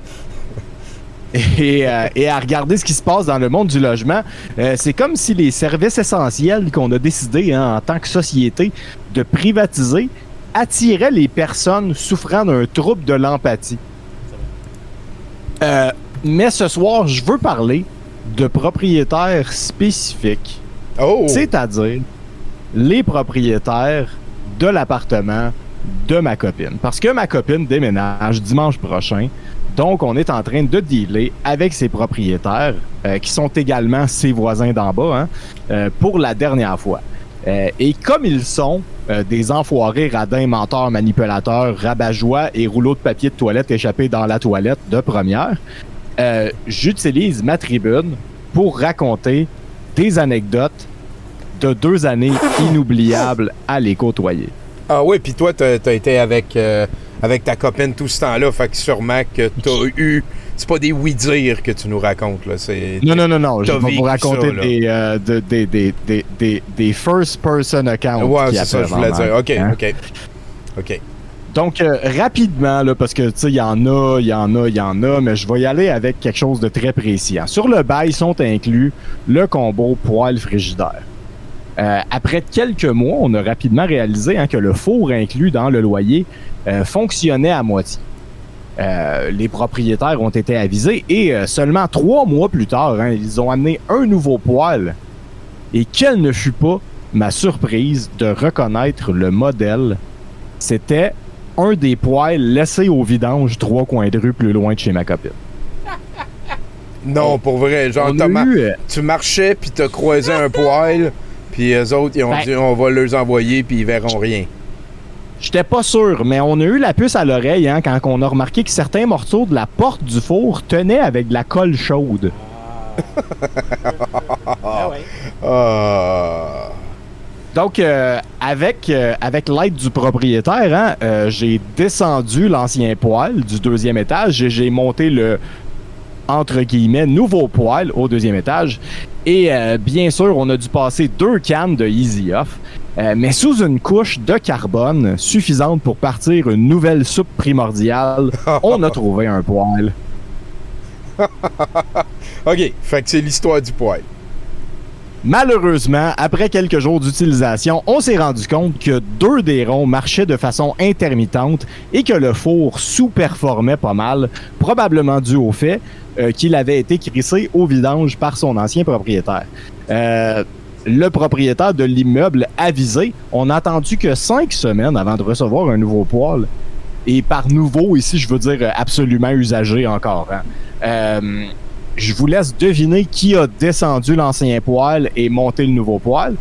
et, euh, et à regarder ce qui se passe dans le monde du logement. Euh, c'est comme si les services essentiels qu'on a décidé hein, en tant que société de privatiser attiraient les personnes souffrant d'un trouble de l'empathie. Euh, mais ce soir, je veux parler de propriétaires spécifiques. Oh! C'est-à-dire les propriétaires de l'appartement de ma copine. Parce que ma copine déménage dimanche prochain. Donc, on est en train de dealer avec ses propriétaires, euh, qui sont également ses voisins d'en bas, hein, euh, pour la dernière fois. Euh, et comme ils sont euh, des enfoirés, radins, menteurs, manipulateurs, rabat-joie et rouleaux de papier de toilette échappés dans la toilette de première, euh, j'utilise ma tribune pour raconter des anecdotes de deux années inoubliables à les côtoyer. Ah oui, puis toi, t'as as été avec, avec ta copine tout ce temps-là, fait que sûrement que t'as eu... C'est pas des oui-dire que tu nous racontes, là, c'est... Non, non, non, non. Je vais vous raconter ça, des, euh, de- des, des, des, des, des first-person accounts. Ouais, c'est ça, je voulais dire. OK, hein. OK. OK. Donc, euh, rapidement, là, parce que, tu sais, il y en a, il y en a, il y en a, mais je vais y aller avec quelque chose de très précis. hein. Sur le bail sont inclus le combo poêle frigidaire. Euh, après quelques mois, on a rapidement réalisé hein, que le four inclus dans le loyer euh, fonctionnait à moitié. Euh, les propriétaires ont été avisés et euh, seulement trois mois plus tard, hein, ils ont amené un nouveau poêle. Et quelle ne fut pas ma surprise de reconnaître le modèle. C'était un des poêles laissés au vidange trois coins de rue plus loin de chez ma copine. Non, pour vrai, genre, On t'as a mar- eu, euh, tu marchais, puis t'as croisé un poêle, puis eux autres, ils ont Ben- dit, on va leur envoyer, puis ils verront rien. J'étais pas sûr, mais on a eu la puce à l'oreille hein, quand on a remarqué que certains morceaux de la porte du four tenaient avec de la colle chaude. Ah. Donc, euh, avec, euh, avec l'aide du propriétaire, hein, euh, j'ai descendu l'ancien poêle du deuxième étage et j'ai monté le, entre guillemets, nouveau poêle au deuxième étage. Et euh, bien sûr, on a dû passer deux cannes de Easy Off, euh, mais sous une couche de carbone suffisante pour partir une nouvelle soupe primordiale, on a trouvé un poêle. OK, fait que c'est l'histoire du poêle. Malheureusement, après quelques jours d'utilisation, on s'est rendu compte que deux des ronds marchaient de façon intermittente et que le four sous-performait pas mal, probablement dû au fait euh, qu'il avait été crissé au vidange par son ancien propriétaire. Euh, le propriétaire de l'immeuble avisé, on a attendu que cinq semaines avant de recevoir un nouveau poêle. Et par nouveau, ici, je veux dire absolument usagé encore. hein. Euh, je vous laisse deviner qui a descendu l'ancien poêle et monté le nouveau poêle.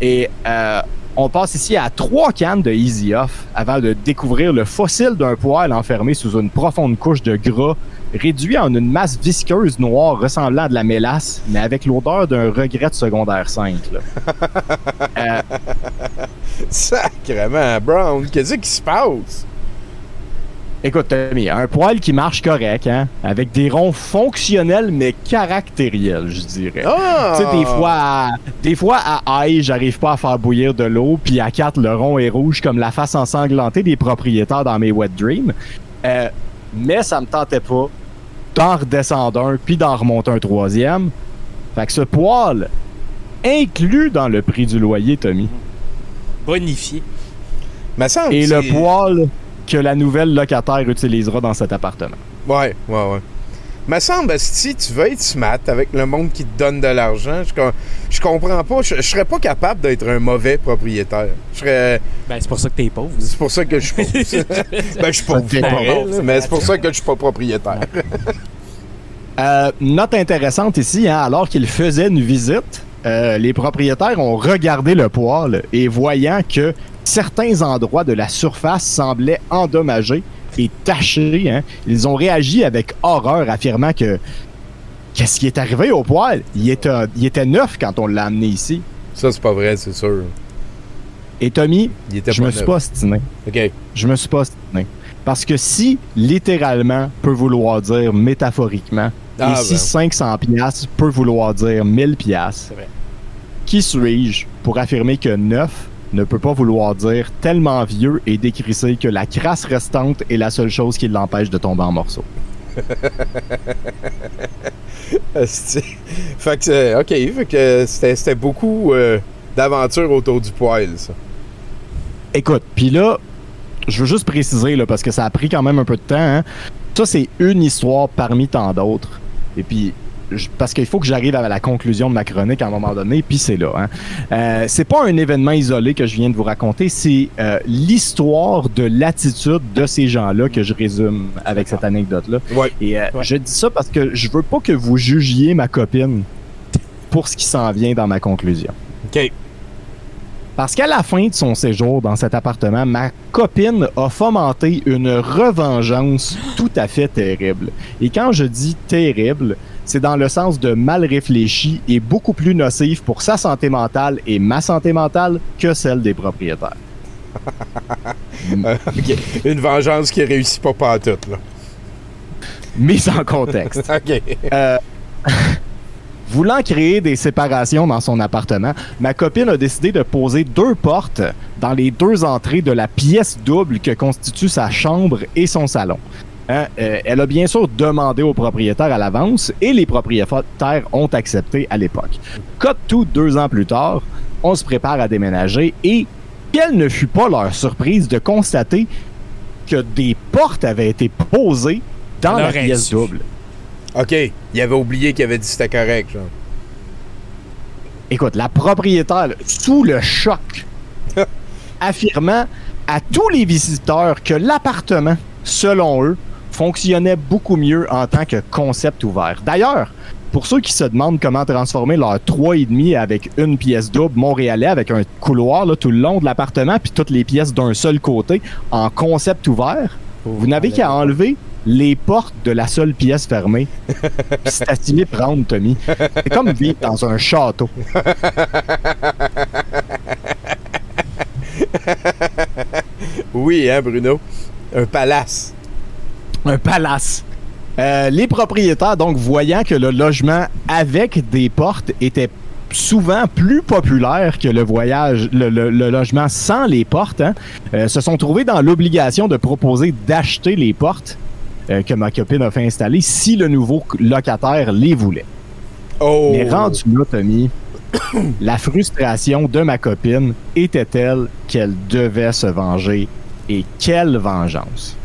Et euh, on passe ici à trois cannes de Easy Off avant de découvrir le fossile d'un poêle enfermé sous une profonde couche de gras, réduit en une masse visqueuse noire ressemblant à de la mélasse, mais avec l'odeur d'un regret de secondaire 5. là. Euh, Sacrement, Brown, qu'est-ce qui se passe? Écoute, Tommy, un poêle qui marche correct, hein, avec des ronds fonctionnels mais caractériels, je dirais. Ah! Tu sais, des fois, à, des fois, à j'arrive pas à faire bouillir de l'eau, puis à 4, le rond est rouge comme la face ensanglantée des propriétaires dans mes wet dreams. Euh, mais ça me tentait pas d'en redescendre un, puis d'en remonter un troisième. Fait que ce poêle, inclus dans le prix du loyer, Tommy, Bonifié. Semble et le poêle que la nouvelle locataire utilisera dans cet appartement. Ouais, ouais, ouais. Me semble, si tu veux être smart avec le monde qui te donne de l'argent, je, je comprends pas. Je, je serais pas capable d'être un mauvais propriétaire. Je serais. Ben, c'est pour ça que t'es pauvre. C'est pour ça que je suis pauvre. ben, je suis pauvre, pas pauvre, mais c'est pour ça que je suis pas propriétaire. Euh, note intéressante ici, hein, alors qu'ils faisaient une visite, euh, les propriétaires ont regardé le poêle et voyant que certains endroits de la surface semblaient endommagés et tachés, hein, ils ont réagi avec horreur, affirmant que qu'est-ce qui est arrivé au poêle? Il était, il était neuf quand on l'a amené ici. Ça, c'est pas vrai, c'est sûr. Et Tommy, Il était je me suis neuf. pas ostiné. OK. Je me suis pas ostiné. Parce que si littéralement peut vouloir dire métaphoriquement, Ah, et si ben. 500 pièces peut vouloir dire 1000 pièces, vrai. qui suis-je pour affirmer que 9 ne peut pas vouloir dire tellement vieux et décrissé que la crasse restante est la seule chose qui l'empêche de tomber en morceaux? Fait que, euh, OK, fait que c'était beaucoup euh, d'aventures autour du poil, ça. Écoute, puis là, je veux juste préciser, là, parce que ça a pris quand même un peu de temps. hein. Ça, c'est une histoire parmi tant d'autres. Et puis, parce qu'il faut que j'arrive à la conclusion de ma chronique à un moment donné, puis c'est là. Hein. Euh, c'est pas un événement isolé que je viens de vous raconter, c'est euh, l'histoire de l'attitude de ces gens-là que je résume avec cette anecdote-là. Ouais. Et euh, je dis ça parce que je veux pas que vous jugiez ma copine pour ce qui s'en vient dans ma conclusion. OK. Parce qu'à la fin de son séjour dans cet appartement, ma copine a fomenté une revengeance tout à fait terrible. Et quand je dis terrible, c'est dans le sens de mal réfléchi et beaucoup plus nocif pour sa santé mentale et ma santé mentale que celle des propriétaires. Euh. Une vengeance qui réussit pas pantoute, là. Mise en contexte. OK. Euh, Voulant créer des séparations dans son appartement, ma copine a décidé de poser deux portes dans les deux entrées de la pièce double que constitue sa chambre et son salon. Hein, euh, elle a bien sûr demandé aux propriétaires à l'avance et les propriétaires ont accepté à l'époque. Cut tout deux ans plus tard, on se prépare à déménager et quelle ne fut pas leur surprise de constater que des portes avaient été posées dans la pièce double. OK. Il avait oublié qu'il avait dit que c'était correct, genre. Écoute, la propriétaire, sous le choc, affirmant à tous les visiteurs que l'appartement, selon eux, fonctionnait beaucoup mieux en tant que concept ouvert. D'ailleurs, pour ceux qui se demandent comment transformer leur 3,5 avec une pièce double montréalais avec un couloir là, tout le long de l'appartement puis toutes les pièces d'un seul côté en concept ouvert, vous n'avez qu'à enlever les portes de la seule pièce fermée. C'est à s'y méprendre, Tommy. C'est comme vivre dans un château. Oui, hein, Bruno? Un palace. Un palace. Euh, les propriétaires, donc, voyant que le logement avec des portes était souvent plus populaire que le voyage, le, le- le logement sans les portes, hein, euh, se sont trouvés dans l'obligation de proposer d'acheter les portes euh, que ma copine a fait installer si le nouveau locataire les voulait. Oh! Mais rendu là, Tommy, la frustration de ma copine était telle qu'elle devait se venger. Et quelle vengeance!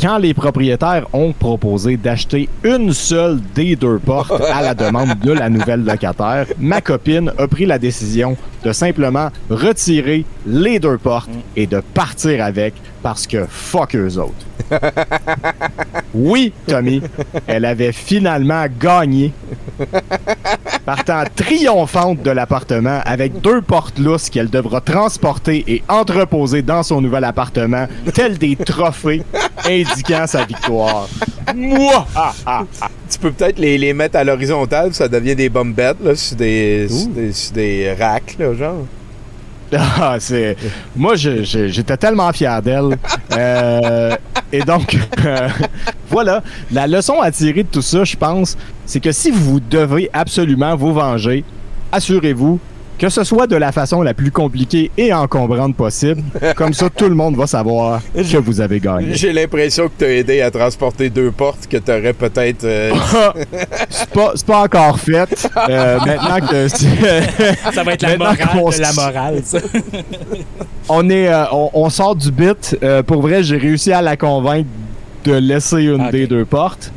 Quand les propriétaires ont proposé d'acheter une seule des deux portes à la demande de la nouvelle locataire, ma copine a pris la décision de simplement retirer les deux portes et de partir avec parce que fuck eux autres. Oui, Tommy, elle avait finalement gagné partant triomphante de l'appartement avec deux portes lousses qu'elle devra transporter et entreposer dans son nouvel appartement, tels des trophées indiquant sa victoire. Moi! Ah, ah, ah. Tu peux peut-être les, les mettre à l'horizontale, ça devient des bombettes, là, sur des, sur des, sur des racks, là, genre. Ah, c'est... Moi, je- j'étais tellement fier d'elle. Euh, et donc, euh, voilà. La leçon à tirer de tout ça, je pense, c'est que si vous devez absolument vous venger, assurez-vous que ce soit de la façon la plus compliquée et encombrante possible. Comme ça, tout le monde va savoir que vous avez gagné. J'ai l'impression que t'as aidé à transporter deux portes que t'aurais peut-être... euh, c'est pas, c'est pas encore fait. Euh, maintenant que Ça va être la Maintenant morale de la morale, ça. on est, euh, on, on sort du bit. Euh, pour vrai, j'ai réussi à la convaincre de laisser une Ok. des deux portes.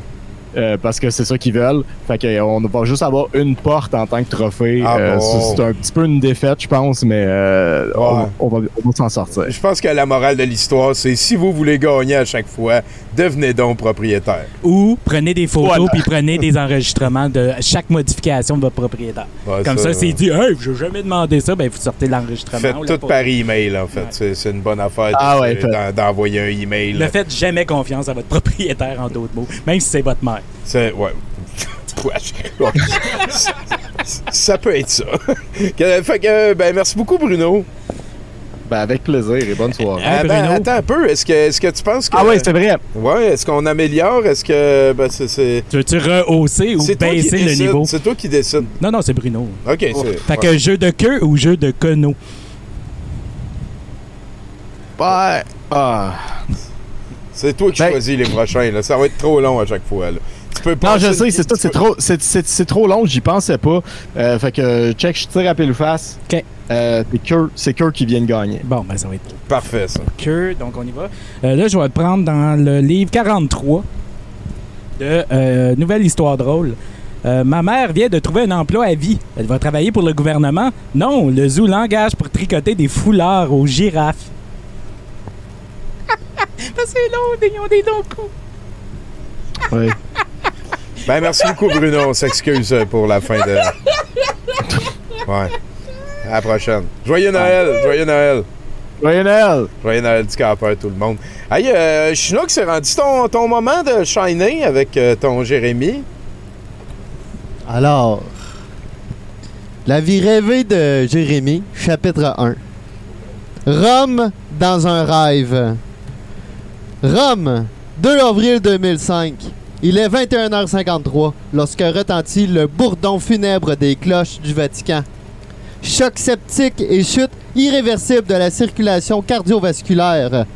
Euh, parce que c'est ça qu'ils veulent. Fait que, euh, on va juste avoir une porte en tant que trophée. Ah Euh, bon. c'est- un petit peu une défaite, je pense, mais euh, on, Ouais. on va, on va s'en sortir. Je pense que la morale de l'histoire, c'est si vous voulez gagner à chaque fois, devenez donc propriétaire. Ou prenez des photos Voilà. puis prenez des enregistrements de chaque modification de votre propriétaire. Ouais, Comme ça, c'est dit, hey, je n'ai jamais demandé ça, ben vous sortez l'enregistrement. Faites tout par email, en fait. C'est- C'est une bonne affaire Ah d'envoyer un email. Ne faites jamais confiance à votre propriétaire, en d'autres mots, même si c'est votre mère. C'est- ouais. Ça peut être ça. Fait que, ben, merci beaucoup, Bruno. Ben, avec plaisir et bonne soirée. Ah, ben, Bruno? attends un peu. Est-ce que, est que tu penses que. Ah ouais, c'est vrai. Ouais, est-ce qu'on améliore? Est-ce que. Ben, c'est. c'est- Tu veux-tu rehausser ou baisser le niveau? C'est toi qui décides. Non, non, c'est Bruno. OK, c'est. Fait ouais. que jeu de queue ou jeu de queneau? Ouais. Ah. C'est toi qui Ben- choisis les prochains, là. Ça va être trop long à chaque fois, là. Tu peux pas. Non, je sais, c'est ça, c'est trop, c'est, c'est- c'est trop long, j'y pensais pas. Euh, fait que, euh, check, je tire à pile ou face. OK. Euh, c'est Cure qui vient de gagner. Bon, ben ça va être Parfait, ça. que, donc on y va. Euh, là, je vais te prendre dans le livre 43 de euh, Nouvelle Histoire drôle. Euh, ma mère vient de trouver un emploi à vie. Elle va travailler pour le gouvernement. Non, le zoo l'engage pour tricoter des foulards aux girafes. Parce que c'est long, ils ont des longs coups. Ouais. Ben, merci beaucoup, Bruno. On s'excuse euh, pour la fin de. Ouais. À la prochaine. Joyeux Noël! Joyeux Noël! Joyeux Noël! Joyeux Noël du capeur, tout le monde. Hey, euh, Chinook, c'est rendu ton, ton moment de shiner avec euh, ton Jérémy. Alors, La vie rêvée de Jérémie, chapitre 1. Rome dans un rêve. Rome, 2 avril 2005. Il est 21h53 lorsque retentit le bourdon funèbre des cloches du Vatican. Choc septique et chute irréversible de la circulation cardiovasculaire.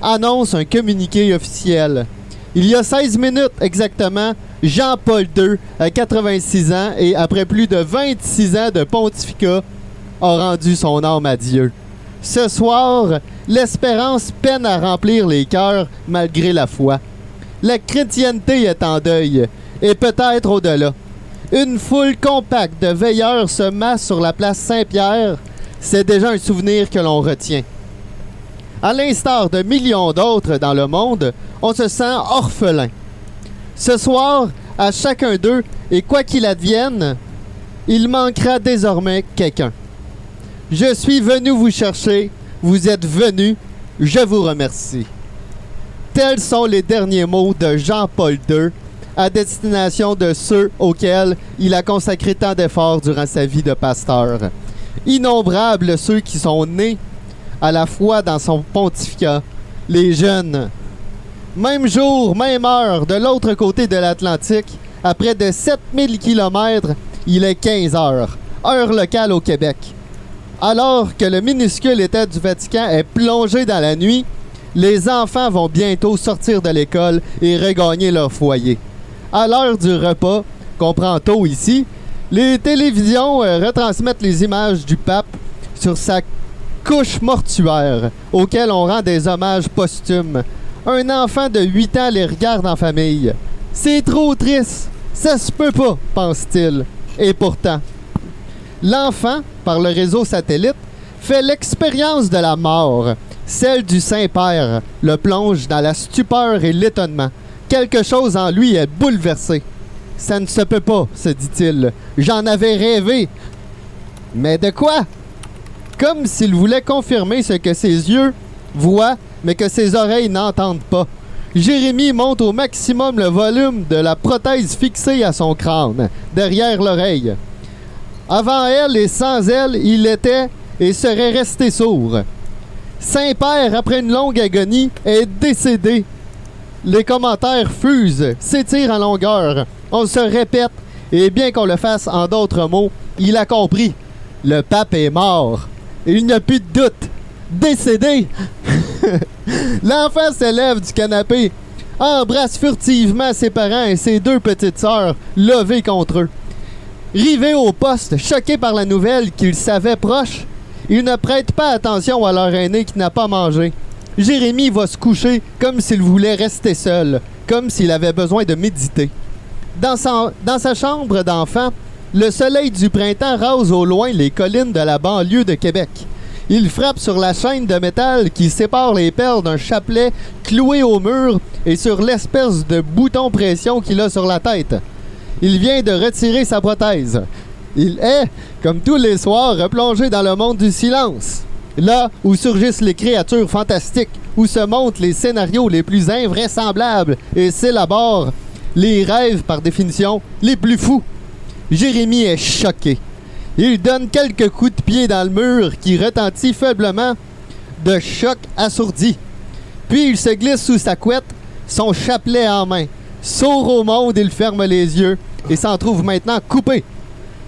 Annonce un communiqué officiel. Il y a 16 minutes exactement, Jean-Paul II, à 86 ans et après plus de 26 ans de pontificat, a rendu son âme à Dieu. Ce soir, l'espérance peine à remplir les cœurs malgré la foi. La chrétienté est en deuil, et peut-être au-delà. Une foule compacte de veilleurs se masse sur la place Saint-Pierre. C'est déjà un souvenir que l'on retient. À l'instar de millions d'autres dans le monde, on se sent orphelin. Ce soir, à chacun d'eux, et quoi qu'il advienne, il manquera désormais quelqu'un. Je suis venu vous chercher, vous êtes venu, je vous remercie. Tels sont les derniers mots de Jean-Paul II à destination de ceux auxquels il a consacré tant d'efforts durant sa vie de pasteur. Innombrables ceux qui sont nés à la fois dans son pontificat, les jeunes. Même jour, même heure, de l'autre côté de l'Atlantique, à près de 7000 km, il est 15 heures, heure locale au Québec. Alors que le minuscule État du Vatican est plongé dans la nuit, les enfants vont bientôt sortir de l'école et regagner leur foyer. À l'heure du repas, qu'on prend tôt ici, les télévisions euh, retransmettent les images du pape sur sa couche mortuaire, auquel on rend des hommages posthumes. Un enfant de 8 ans les regarde en famille. C'est trop triste. Ça se peut pas, pense-t-il. Et pourtant, l'enfant, par le réseau satellite, fait l'expérience de la mort. Celle du Saint-Père le plonge dans la stupeur et l'étonnement. Quelque chose en lui est bouleversé. Ça ne se peut pas, se dit-il. J'en avais rêvé. Mais de quoi? Comme s'il voulait confirmer ce que ses yeux voient, mais que ses oreilles n'entendent pas. Jérémie monte au maximum le volume de la prothèse fixée à son crâne, derrière l'oreille. Avant elle et sans elle, il était et serait resté sourd. Saint-Père, après une longue agonie, est décédé. Les commentaires fusent, s'étirent en longueur. On se répète, et bien qu'on le fasse en d'autres mots, il a compris. Le pape est mort. Il n'y a plus de doute. Décédé. L'enfant s'élève du canapé, embrasse furtivement ses parents et ses deux petites sœurs, levées contre eux. Rivé au poste, choqué par la nouvelle qu'il savait proche, il ne prête pas attention à leur aîné qui n'a pas mangé. Jérémie va se coucher comme s'il voulait rester seul, comme s'il avait besoin de méditer. Dans, sa- dans sa chambre d'enfant, le soleil du printemps rase au loin les collines de la banlieue de Québec. Il frappe sur la chaîne de métal qui sépare les perles d'un chapelet cloué au mur et sur l'espèce de bouton pression qu'il a sur la tête. Il vient de retirer sa prothèse. Il est, comme tous les soirs, replongé dans le monde du silence. Là où surgissent les créatures fantastiques, où se montent les scénarios les plus invraisemblables et s'élaborent les rêves, par définition, les plus fous. Jérémie est choqué. Il donne quelques coups de pied dans le mur qui retentit faiblement de choc assourdi. Puis il se glisse sous sa couette, son chapelet en main. Sourd au monde, il ferme les yeux et s'en trouve maintenant coupé.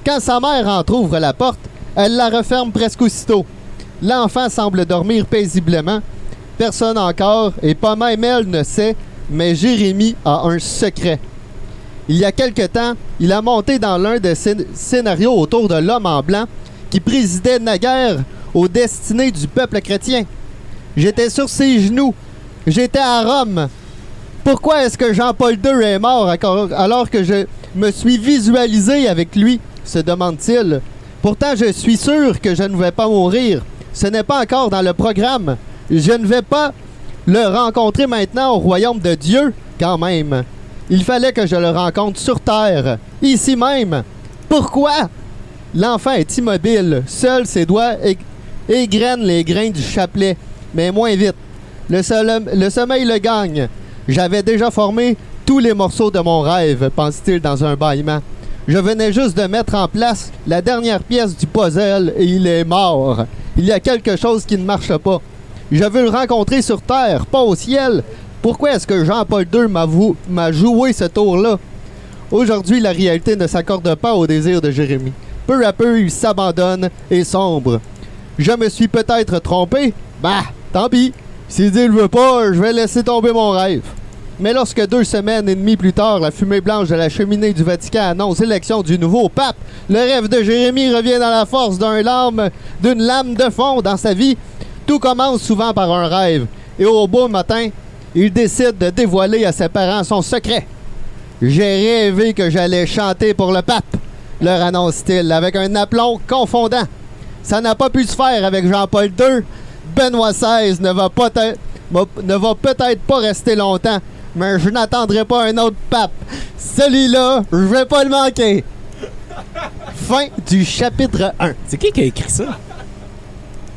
Quand sa mère entr'ouvre la porte, elle la referme presque aussitôt. L'enfant semble dormir paisiblement, Personne encore, et pas même elle ne sait, mais Jérémy a un secret. Il y a quelque temps, il a monté dans l'un des scén- scénarios autour de l'homme en blanc qui présidait naguère aux destinées du peuple chrétien. J'étais sur ses genoux. J'étais à Rome. Pourquoi est-ce que Jean-Paul II est mort alors que je me suis visualisé avec lui? Se demande-t-il. Pourtant, je suis sûr que je ne vais pas mourir. Ce n'est pas encore dans le programme. Je ne vais pas le rencontrer maintenant au royaume de Dieu, quand même. Il fallait que je le rencontre sur Terre, ici même. Pourquoi? L'enfant est immobile. Seuls ses doigts ég- égrènent les grains du chapelet, mais moins vite. Le, le sommeil le gagne. J'avais déjà formé tous les morceaux de mon rêve, pense-t-il dans un bâillement. Je venais juste de mettre en place la dernière pièce du puzzle et il est mort. Il y a quelque chose qui ne marche pas. Je veux le rencontrer sur Terre, pas au ciel. Pourquoi est-ce que Jean-Paul II m'a joué ce tour-là? Aujourd'hui, la réalité ne s'accorde pas au désir de Jérémie. Peu à peu, il s'abandonne et sombre. Je me suis peut-être trompé? Bah, tant pis. S'il dit il veut pas, je vais laisser tomber mon rêve. Mais lorsque deux semaines et demie plus tard, la fumée blanche de la cheminée du Vatican annonce l'élection du nouveau pape, le rêve de Jérémie revient dans la force d'un lame, d'une lame de fond dans sa vie. Tout commence souvent par un rêve. Et au beau matin, il décide de dévoiler à ses parents son secret. J'ai rêvé que j'allais chanter pour le pape, leur annonce-t-il avec un aplomb confondant. Ça n'a pas pu se faire avec Jean-Paul II. Benoît XVI ne va, ne va peut-être pas rester longtemps, mais je n'attendrai pas un autre pape. Celui-là, je vais pas le manquer. Fin du chapitre 1. C'est qui qui a écrit ça?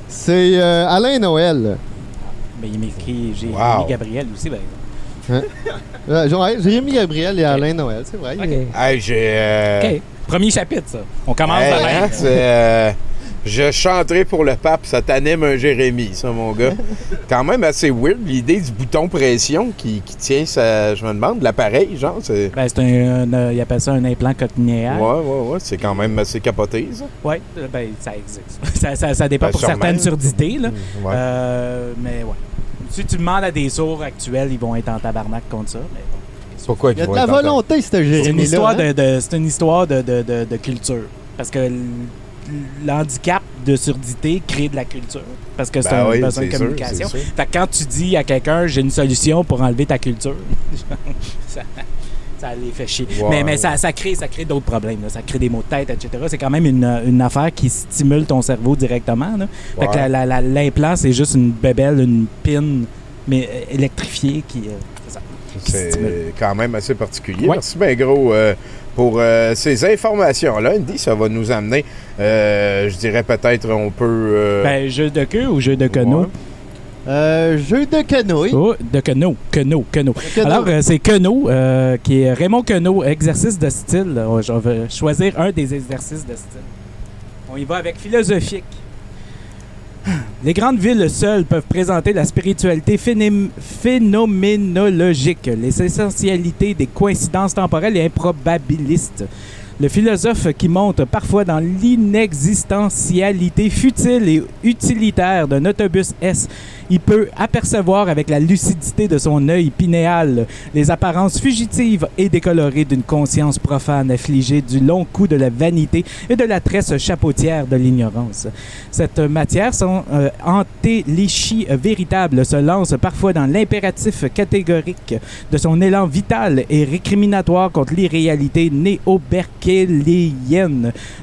C'est euh, Alain Noël. Ben, il m'écrit Jérémy Wow. Gabriel aussi. Ben. Euh, ouais, Jérémy Gabriel et Alain Noël, c'est vrai. Hey, j'ai. euh, OK. Premier chapitre, ça. On commence hey, hein, c'est, euh, je chanterai pour le pape, ça t'anime un Jérémy, ça, mon gars. Quand même assez weird, l'idée du bouton pression qui, qui tient, ça, je me demande, l'appareil, genre, c'est. Ben, c'est un, un, euh, il appelle ça un implant cochléaire. Ouais, ouais, ouais, c'est quand même assez capoté, ça. Ouais, euh, ben, ça existe. ça, ça, ça dépend Ben, pour sûrement. certaines surdités, là. Ouais. Euh, mais ouais. Si tu demandes à des sourds actuels, ils vont être en tabarnak contre ça. Mais bon. Pourquoi Il y a de la volonté, ce C'est une histoire, hein? de, de- c'est une histoire de, de- de- de culture. Parce que l- l'handicap de surdité crée de la culture. Parce que c'est Ben un oui, besoin de communication. sûr. Fait que quand tu dis à quelqu'un, j'ai une solution pour enlever ta culture, ça, ça les fait chier. Mais ça, ça crée, ça crée d'autres problèmes. là. Ça crée des maux de tête, etc. C'est quand même une, une affaire qui stimule ton cerveau directement. Là. Fait que l'implant, c'est juste une bébelle, une pin mais euh, électrifiée qui. euh, c'est quand même assez particulier. Ouais. Merci bien gros euh, pour euh, ces informations-là. Andy, ça va nous amener, euh, je dirais peut-être on peut... euh, Ben, jeu de queue ou jeu de canot? ouais. Euh, jeu de canouille. Oh, de Queneau, Queneau, Queneau. Queneau. Alors, euh, c'est Queneau, euh, qui est Raymond Queneau, exercice de style. Je vais choisir un des exercices de style. On y va avec philosophique. Les grandes villes seules peuvent présenter la spiritualité phénoménologique, les essentialités des coïncidences temporelles et improbabilistes. Le philosophe qui monte parfois dans l'inexistentialité futile et utilitaire d'un autobus S, il peut apercevoir avec la lucidité de son œil pinéal les apparences fugitives et décolorées d'une conscience profane affligée du long coup de la vanité et de la tresse chapeautière de l'ignorance. Cette matière, son euh, antéléchie véritable, se lance parfois dans l'impératif catégorique de son élan vital et récriminatoire contre l'irréalité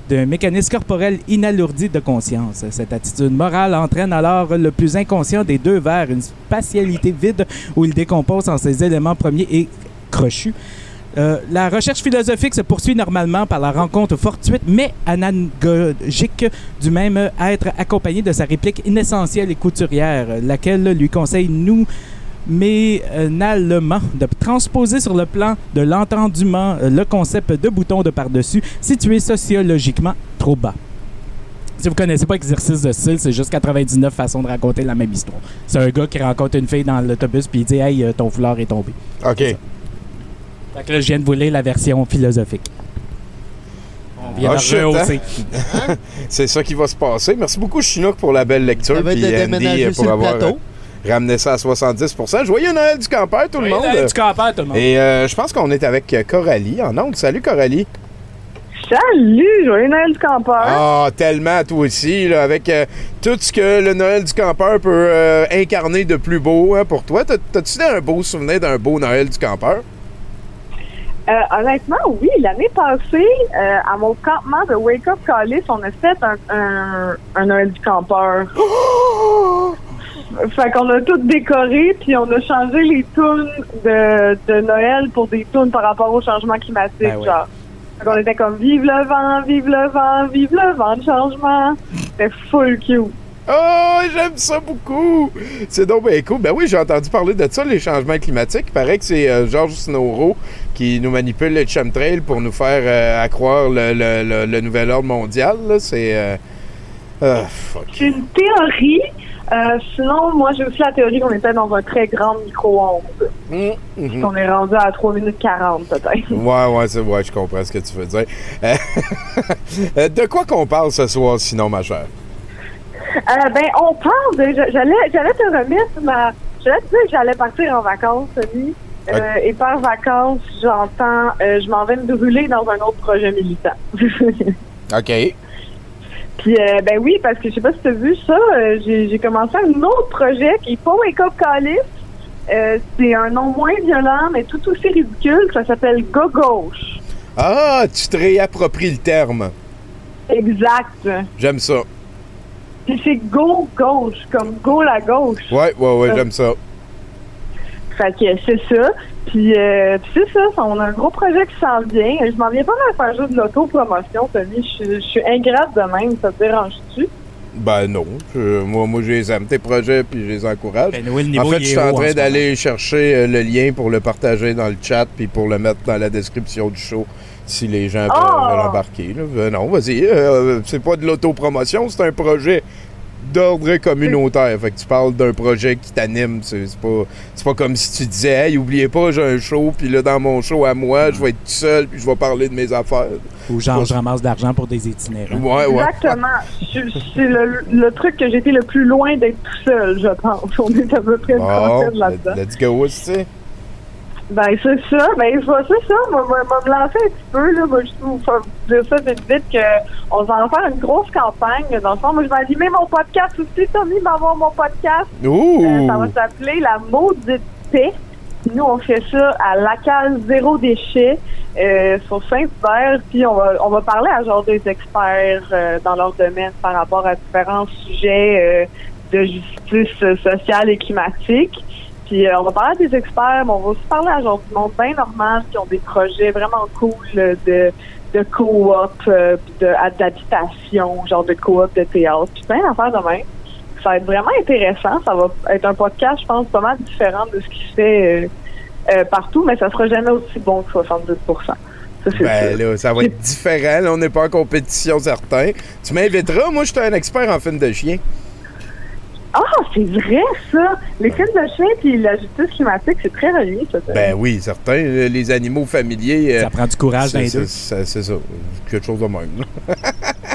d'un mécanisme corporel inalourdi de conscience. Cette attitude morale entraîne alors le plus inconscient des deux vers, une spatialité vide où il décompose en ses éléments premiers et crochus. Euh, la recherche philosophique se poursuit normalement par la rencontre fortuite mais analogique du même être accompagné de sa réplique inessentielle et couturière, laquelle lui conseille nous mais nalement de transposer sur le plan de l'entendement euh, le concept de bouton de par-dessus situé sociologiquement trop bas. Si vous connaissez pas exercice de style, c'est juste 99 façons de raconter la même histoire. C'est un gars qui rencontre une fille dans l'autobus puis il dit Hey, euh, ton foulard est tombé. OK. Fait que là, je viens de vous lire la version philosophique. On vient de shit, rehausser. C'est ça qui va se passer. Merci beaucoup, Chinook, pour la belle lecture. Puis Andy, euh, pour avoir plateau. Ramener ça à 70 Joyeux Noël du campeur, tout le monde! Noël du campeur, tout le monde. Et euh, je pense qu'on est avec euh, Coralie en ondes. Salut, Coralie! Salut, joyeux Noël du campeur. Ah, tellement, toi aussi, là, avec euh, tout ce que le Noël du campeur peut euh, incarner de plus beau hein, pour toi. T'as- T'as-tu un beau souvenir d'un beau Noël du campeur? Euh, honnêtement, oui, l'année passée, euh, à mon campement de Wake Up Callis, on a fait un, un, un Noël du campeur. Fait qu'on a tout décoré, puis on a changé les tunes de, de Noël pour des tunes par rapport au changement climatique, Ben ouais. genre. Fait qu'on était comme Vive le vent, vive le vent, vive le vent de changement. C'était full cute. Oh, j'aime ça beaucoup! C'est donc bien cool. Ben oui, j'ai entendu parler de ça, les changements climatiques. Il paraît que c'est euh, Georges Snowro qui nous manipule le chemtrail pour nous faire euh, accroire le, le- le- le nouvel ordre mondial. là. C'est... euh, ah, fuck. C'est une théorie. Euh, sinon, moi, j'ai aussi la théorie qu'on était dans un très grand micro-ondes. Hum, mhm. Qu'on est rendu à 3 minutes 40, peut-être. Ouais, ouais, c'est ouais, je comprends ce que tu veux dire. Euh, euh, de quoi qu'on parle ce soir, sinon, ma chère? Euh, ben, on parle de. J'allais, te remettre ma. J'allais te dire que j'allais partir en vacances. Euh, Et par vacances, j'entends. euh, je m'en vais me brûler dans un autre projet militant. OK. Puis, euh, ben oui, parce que je sais pas si tu as vu ça, euh, j'ai, commencé un autre projet qui est pas Wake Up. Euh, c'est un nom moins violent, mais tout aussi ridicule. Ça s'appelle Go Gauche. Ah, tu te réappropries le terme. Exact. J'aime ça. Puis c'est Go Gauche, comme Go la gauche. Ouais, ouais, ouais, Euh, j'aime ça. Fait que c'est ça. Puis, euh, puis c'est ça, on a un gros projet qui s'en vient. Je m'en viens pas mal faire juste de l'autopromotion, Tommy. Je suis- je suis ingrate de même, ça te dérange-tu? Ben non. Je- moi, moi, je les aime, tes projets, puis je les encourage. Ben, Noël, le niveau, en fait, je suis en train d'aller chercher euh, le lien pour le partager dans le chat, puis pour le mettre dans la description du show, si les gens veulent, Oh! veulent embarquer. là. Ben non, vas-y. euh, c'est pas de l'autopromotion, c'est un projet d'ordre communautaire. Fait que tu parles d'un projet qui t'anime. C'est pas, c'est pas comme si tu disais, hey, oubliez pas, j'ai un show, puis là, dans mon show à moi, je vais être tout seul, puis je vais parler de mes affaires. Ou genre, je ramasse de l'argent pour des itinérants. Ouais, ouais. Exactement. C'est le, le truc que j'ai été le plus loin d'être tout seul, je pense. On est à peu près une Bon, là-dedans. let's go, tu sais. Ben, c'est ça. Ben, je vois c'est ça. Moi, moi, moi, me lancer un petit peu, là. Moi, je vous faire dire ça vite, vite, qu'on va en faire une grosse campagne. Dans le fond, moi, je vais animer mon podcast aussi. Tommy va avoir mon podcast. Euh, ça va s'appeler La Maudite Paix. Nous, on fait ça à Lacal Zéro Déchet euh, sur Saint-Hubert. Puis, on va, on va parler à genre des experts euh, dans leur domaine par rapport à différents sujets de justice sociale et climatique. Puis, euh, on va parler à des experts, mais on va aussi parler à genre du monde bien normal qui ont des projets vraiment cool euh, de de coop, euh, d'habitation, genre de coop de théâtre, puis plein d'affaires de même ça va être vraiment intéressant. Ça va être un podcast, je pense, pas mal différent de ce qui se fait euh, partout, mais ça sera jamais aussi bon que 70 Ça, Ben là, ça va être différent. Là, on n'est pas en compétition certain. Tu m'inviteras. Moi, je suis un expert en film de chien. Ah, c'est vrai, ça! Les films de chiens puis la justice climatique, c'est très relié, ça. Ben oui, certain. Euh, Les animaux familiers. Ça prend du courage c'est- deux. C'est ça. Quelque chose de même.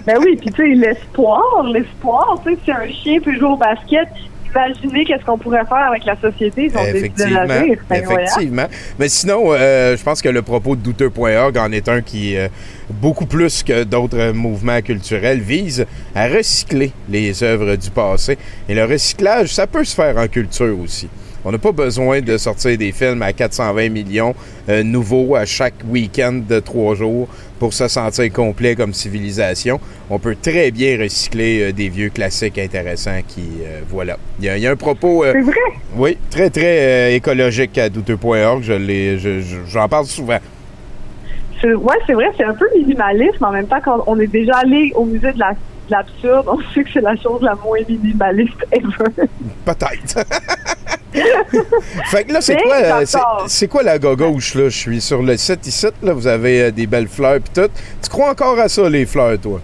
Ben oui, puis tu sais, l'espoir, l'espoir, tu sais, si un chien peut jouer au basket, imaginez qu'est-ce qu'on pourrait faire avec la société si on décide de Effectivement. C'est incroyable. Effectivement. Mais sinon, euh, je pense que le propos de douteux.org en est un qui, euh, beaucoup plus que d'autres mouvements culturels, vise à recycler les œuvres du passé. Et le recyclage, ça peut se faire en culture aussi. On n'a pas besoin de sortir des films à 420 millions euh, nouveaux à chaque week-end de trois jours pour se sentir complet comme civilisation. On peut très bien recycler euh, des vieux classiques intéressants qui, euh, voilà. Il y, a- il y a un propos... C'est vrai? oui, très, très écologique à douteux.org. Je l'ai- je- je- J'en parle souvent. Ouais, c'est vrai, c'est un peu minimaliste, mais en même temps, quand on est déjà allé au musée de la- de l'absurde, on sait que c'est la chose la moins minimaliste ever. Peut-être. fait que là, c'est quoi, euh, c'est- quoi la gauche là? Je suis sur le site ici, là. Vous avez euh, des belles fleurs pis tout. Tu crois encore à ça, les fleurs, toi?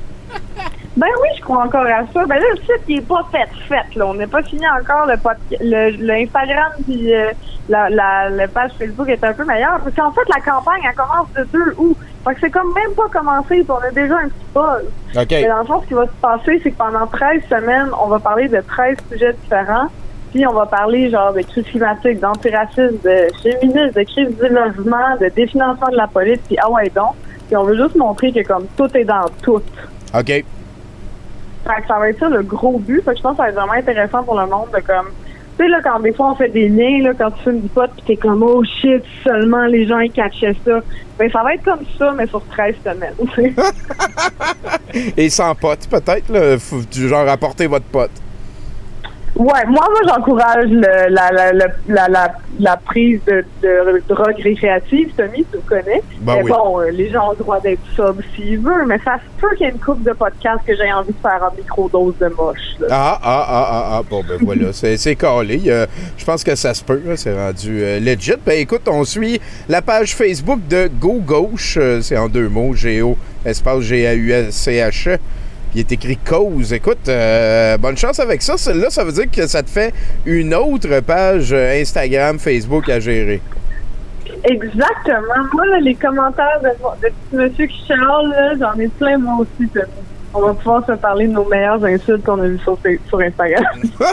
Ben oui, je crois encore à ça. Ben là, le site, il est pas fait, fait, là. On n'a pas fini encore le podcast, le, le Instagram puis euh, la, la, la page Facebook est un peu meilleure. Parce qu'en fait, la campagne, elle commence de 2 août. Fait que c'est comme même pas commencé, puis on a déjà un petit buzz. OK. Mais dans le fond, ce qui va se passer, c'est que pendant 13 semaines, on va parler de 13 sujets différents. On va parler genre de crise climatique, d'antiracisme, de féminisme, de crise du logement, de définancement de la police, puis ah ouais donc. Puis on veut juste montrer que comme tout est dans tout. OK. Fait que ça va être ça le gros but. Fait que je pense que ça va être vraiment intéressant pour le monde de comme. Tu sais, là, quand des fois on fait des liens, là, quand tu fumes du pot, pis t'es comme, oh shit, seulement les gens ils catchaient ça. Ben, ça va être comme ça, mais sur 13 semaines. Et sans pote, peut-être, là. Faut du genre apporter votre pote. Ouais, moi, moi, j'encourage le- la, la, la, la, la, prise de, de drogue récréative, Tommy, tu connais. Ben mais oui. bon, euh, les gens ont le droit d'être sobres s'ils veulent, mais ça se peut qu'il y ait une coupe de podcasts que j'ai envie de faire en microdose de moche. là. Ah, ah, ah, ah, ah. Bon, ben voilà, c'est c'est calé. Euh, je pense que ça se peut, c'est rendu euh, legit. Ben écoute, on suit la page Facebook de Go Gauche. euh, c'est en deux mots, G-O, espace G-A-U-S-C-H-E. Il est écrit cause. Écoute, euh, bonne chance avec ça. Là, ça veut dire que ça te fait une autre page euh, Instagram, Facebook à gérer. Exactement. Moi, là, les commentaires de, de petit monsieur qui chiale, là, j'en ai plein moi aussi. On va pouvoir se parler de nos meilleures insultes qu'on a vues sur, sur Instagram.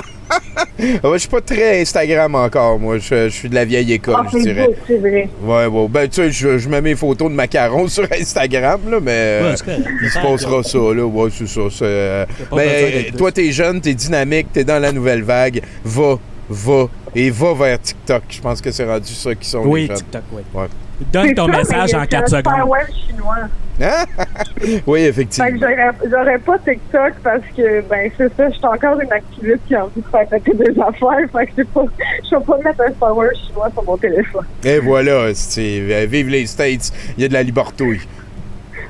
Ah ouais, je suis pas très Instagram encore, moi. Je, je suis de la vieille école, Ah, je dirais. C'est vrai. Ouais, bon. Ben, tu sais, je, je mets mes photos de macarons sur Instagram, là, mais euh, Ouais, il se passera ça, là. Ouais, c'est ça. c'est, euh, ben, toi, t'es jeune, t'es dynamique, t'es dans la nouvelle vague. Va, va et va vers TikTok. Je pense que c'est rendu ça qui sont les Oui, jeunes. TikTok, oui. Ouais. Donne ton message en c'est 4 un secondes. chinois. Hein? oui, effectivement. j'aurais, pas TikTok parce que, ben, c'est ça, je suis encore une activiste qui a envie de faire péter des affaires. Fait que c'est pas, je vais pas mettre un power chinois sur mon téléphone. Et voilà, c'est, euh, vive les States, il y a de la libertouille.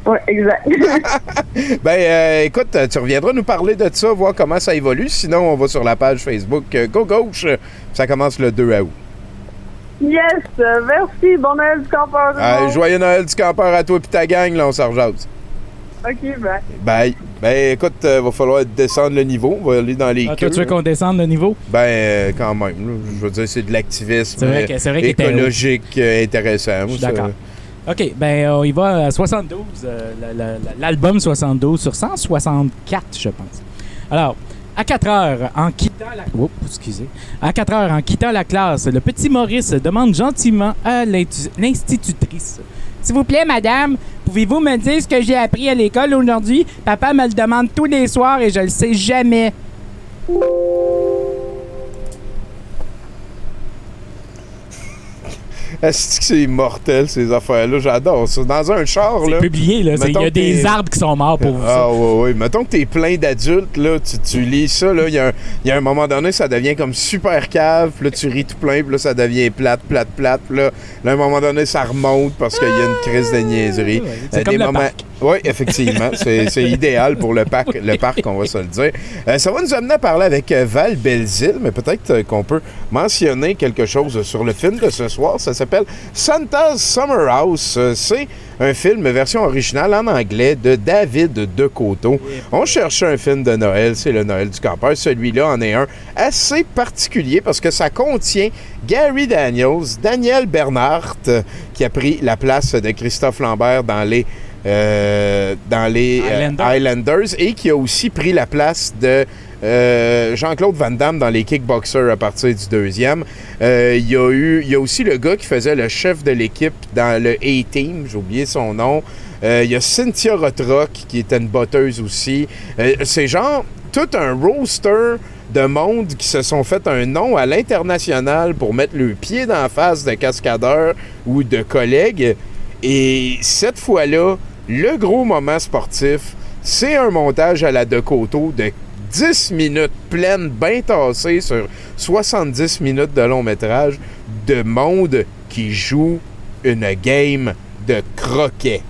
Ouais, exact. Ben, euh, écoute, tu reviendras nous parler de ça, voir comment ça évolue. Sinon, on va sur la page Facebook euh, Go Gauche. Ça commence le 2 août. Yes, merci. Bon Noël du campeur. Euh, joyeux Noël du campeur à toi et ta gang, là, on s'en rejase. Ok, ben. Bye. Ben, écoute, euh, va falloir descendre le niveau. On va aller dans les Ah, queues. toi, tu veux qu'on descende le niveau? Ben, euh, quand même. là. je veux dire, c'est de l'activisme C'est vrai euh, que- c'est vrai écologique euh, intéressant. D'accord. OK, ben on y va à 72, euh, la- la- la- l'album 72 sur 164, je pense. Alors, à 4 heures, en quittant la... Oups, excusez. À 4 heures, en quittant la classe, le petit Maurice demande gentiment à l'institutrice. S'il vous plaît, madame, pouvez-vous me dire ce que j'ai appris à l'école aujourd'hui? Papa me le demande tous les soirs et je le sais jamais. Est-ce que c'est mortel, ces affaires-là? J'adore ça. Dans un char, là. Publié, là. c'est- Il y a des arbres qui sont morts pour ça. Ah oui, oui. Mettons que t'es plein d'adultes, là, tu, tu lis ça, là, il y, a un- il y a un moment donné, ça devient comme super cave, puis là, tu ris tout plein, puis là, ça devient plate, plate, plate, puis là, là, à un moment donné, ça remonte parce qu'il y a une crise de niaiserie. Ouais, c'est Euh, comme des le moments... parc. Oui, effectivement. c'est c'est idéal pour le parc, le parc, on va se le dire. Euh, ça va nous amener à parler avec euh, Val Belzile, mais peut-être euh, qu'on peut mentionner quelque chose sur le film de ce soir. Ça s'appelle Santa's Summer House. Euh, C'est un film version originale en anglais de David Decoteau. On cherche un film de Noël, c'est le Noël du campeur. Celui-là en est un assez particulier parce que ça contient Gary Daniels, Daniel Bernhardt, euh, qui a pris la place de Christophe Lambert dans les euh, dans les euh. Highlanders et qui a aussi pris la place de euh, Jean-Claude Van Damme dans les Kickboxers à partir du deuxième. Euh, Il y a y a aussi le gars qui faisait le chef de l'équipe dans le A-Team, j'ai oublié son nom. Euh, Il y a Cynthia Rothrock qui était une botteuse aussi. C'est genre tout un roster de monde qui se sont fait un nom à l'international pour mettre le pied dans la face de cascadeurs ou de collègues. Et cette fois-là, le gros moment sportif, c'est un montage à la Decoto de 10 minutes pleines, bien tassées sur 70 minutes de long métrage de monde qui joue une game de croquet.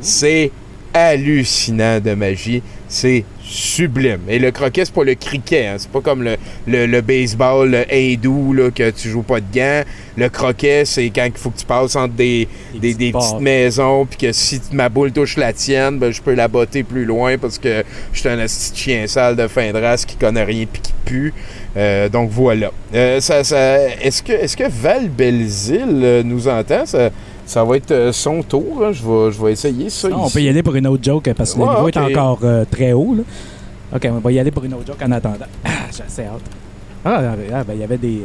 C'est hallucinant de magie. C'est sublime. Et le croquet, c'est pas le cricket. hein. C'est pas comme le, le- le baseball le hindou là, que tu joues pas de gants. Le croquet, c'est quand il faut que tu passes entre des, des, des petites maisons, puis que si ma boule touche la tienne, ben, je peux la botter plus loin parce que je suis un de chien sale de fin de race qui connaît rien puis qui pue. Euh, donc voilà. Euh, ça, ça- est-ce que, est-ce que Val Belzile euh, nous entend? Ça, ça va être euh, son tour. hein. Je, vais, je vais essayer ça. Ah, on peut y aller pour une autre joke euh, parce que le niveau est encore euh, très haut. là. OK, on va y aller pour une autre joke en attendant. Ah, j'ai assez hâte. Ah, ah, ben, il y avait des.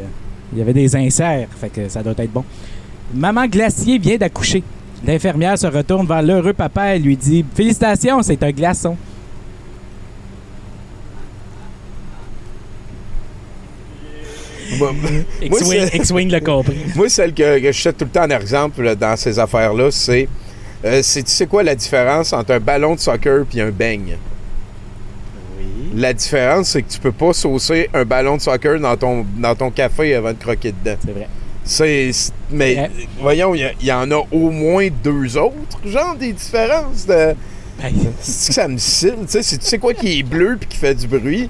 Il y avait des inserts, fait que ça doit être bon. Maman Glacier vient d'accoucher. L'infirmière se retourne vers l'heureux papa et lui dit Félicitations, c'est un glaçon. Moi, moi, X-Wing l'a compris. Moi, celle que, que je cite tout le temps en exemple dans ces affaires-là, c'est. euh, c'est- tu sais quoi la différence entre un ballon de soccer et un beigne? La différence, c'est que tu peux pas saucer un ballon de soccer dans ton, dans ton café avant de croquer dedans. C'est vrai. C'est. Mais Ouais. voyons, il y en a au moins deux autres, genre des différences de. C'est que ça me cille, tu sais? c'est- Tu sais quoi qui est bleu puis qui fait du bruit?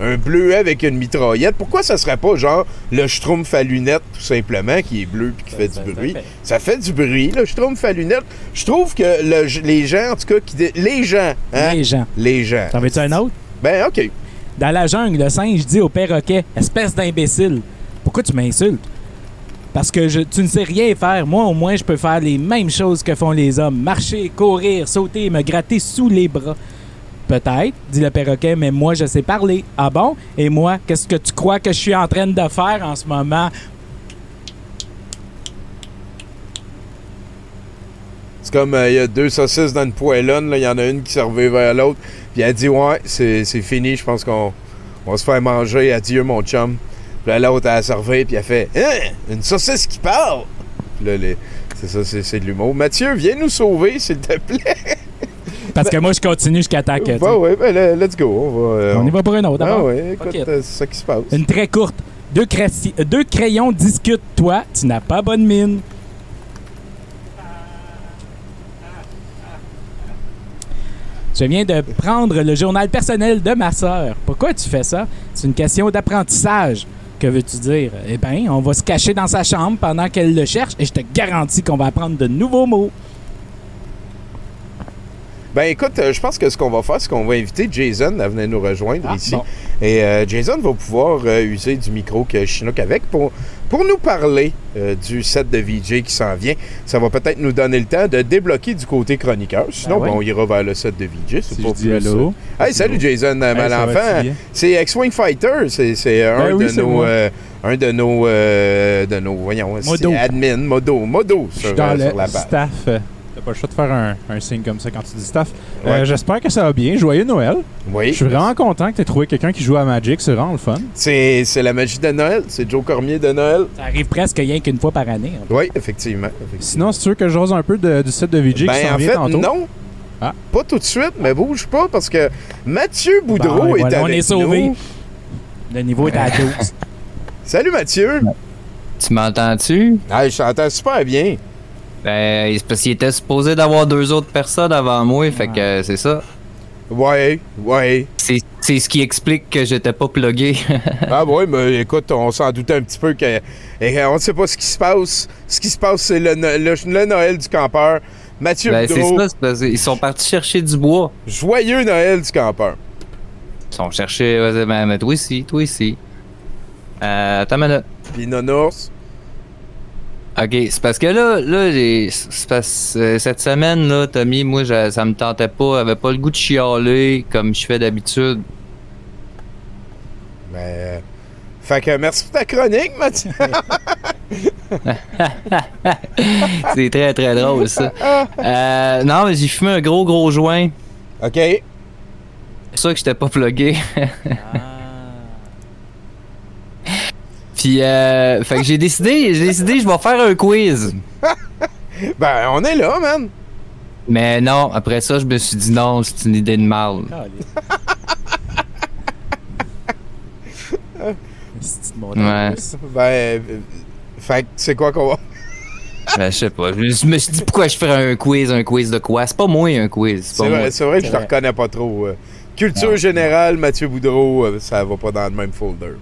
Un bleuet avec une mitraillette. Pourquoi ça serait pas genre le schtroumpf à lunettes, tout simplement, qui est bleu puis qui fait du bruit? Ça fait du bruit, le schtroumpf à lunettes. Je trouve que le- les gens, en tout cas, qui dé- les gens, hein? Les gens. Les gens. T'en veux-tu un autre? Ben, OK. Dans la jungle, le singe dit au perroquet Espèce d'imbécile, pourquoi tu m'insultes? Parce que je- tu ne sais rien faire. Moi, au moins, je peux faire les mêmes choses que font les hommes marcher, courir, sauter, me gratter sous les bras. Peut-être, dit le perroquet, mais moi, je sais parler. Ah bon? Et moi, qu'est-ce que tu crois que je suis en train de faire en ce moment? C'est comme euh, il y a deux saucisses dans une poêlonne, il y en a une qui servait vers l'autre, puis elle dit Ouais, c'est fini, je pense qu'on on va se faire manger, adieu mon chum. Puis l'autre, elle a servi, puis elle fait Hein, une saucisse qui parle? C'est ça, c'est de l'humour. Mathieu, viens nous sauver, s'il te plaît. Parce que moi, je continue jusqu'à que. tu sais. Ouais, ben let's go. On, va, euh, On y va pour une autre, Ah ouais, écoute, euh, c'est ça qui se passe. Une très courte. Deux crayons discutent. Toi, tu n'as pas bonne mine. Je viens de prendre le journal personnel de ma sœur. Pourquoi tu fais ça? C'est une question d'apprentissage. Que veux-tu dire? Eh bien, on va se cacher dans sa chambre pendant qu'elle le cherche et je te garantis qu'on va apprendre de nouveaux mots. Ben écoute, euh, je pense que ce qu'on va faire, c'est qu'on va inviter Jason à venir nous rejoindre Ah, ici. bon. Et euh, Jason va pouvoir euh, user du micro que Chinook avec pour, pour nous parler euh, du set de VJ qui s'en vient. Ça va peut-être nous donner le temps de débloquer du côté chroniqueur. Sinon, Ben ben, on ira vers le set de VJ. C'est Si pas plus, Hey, salut Jason, Hey, Malenfant. C'est X-Wing Fighter. C'est Ben un, oui, de nos, un de nos. euh, de nos. Voyons, Modo. admin, Modo. Modo Je sur, suis dans euh, le sur la staff. T'as pas le choix de faire un, un signe comme ça quand tu dis staff. Euh, Ouais. J'espère que ça va bien. Joyeux Noël. Oui. Je suis vraiment content que tu aies trouvé quelqu'un qui joue à Magic. C'est vraiment le fun. C'est c'est la magie de Noël. C'est Joe Cormier de Noël. Ça arrive presque rien qu'une fois par année. Oui, effectivement. effectivement. Sinon, si tu veux que j'ose un peu de- du set de VJ qui Ben, s'en en vient fait, tantôt. non. Ah. Pas tout de suite, mais bouge pas parce que Mathieu Boudreau Bon, est voilà, on avec est sauvés. nous. Le niveau est à 12. Salut Mathieu. Tu m'entends-tu? Ah, je t'entends super bien. Ben, c'est parce qu'il était supposé d'avoir deux autres personnes avant moi, fait que euh, c'est ça. Ouais, ouais. C'est c'est ce qui explique que j'étais pas plugué. ah ouais, mais écoute, on s'en doutait un petit peu que et on ne sait pas ce qui se passe. Ce qui se passe, c'est le, le- le Noël du campeur. Mathieu ben, c'est ça, c'est parce qu'ils sont partis chercher du bois. joyeux Noël du campeur. Ils sont cherchés. ouais, ben, mais toi ici, toi ici. Euh, attends une minute. Puis Nonours. Ok, c'est parce que là, là, j'ai- c'est parce, euh, cette semaine, là, Tommy, moi, je- ça me tentait pas, j'avais pas le goût de chialer comme je fais d'habitude. Mais. euh, Fait que merci pour ta chronique, Mathieu. c'est très, très drôle, ça. Euh, non, mais j'ai fumé un gros, gros joint. OK. C'est ça que j'étais pas plugué. Puis, euh, fait que j'ai décidé, j'ai décidé, je vais faire un quiz. ben, on est là, man. Mais non, après ça, je me suis dit non, c'est une idée de mal. Ouais. Ben, fait que c'est quoi qu'on va. Ben, je sais pas. Je me suis dit pourquoi je ferais un quiz, un quiz de quoi? C'est pas moi un quiz. C'est C'est pas moi. vrai, c'est vrai que je te reconnais pas trop. euh. Culture générale, Mathieu Boudreau, euh, ça va pas dans le même folder.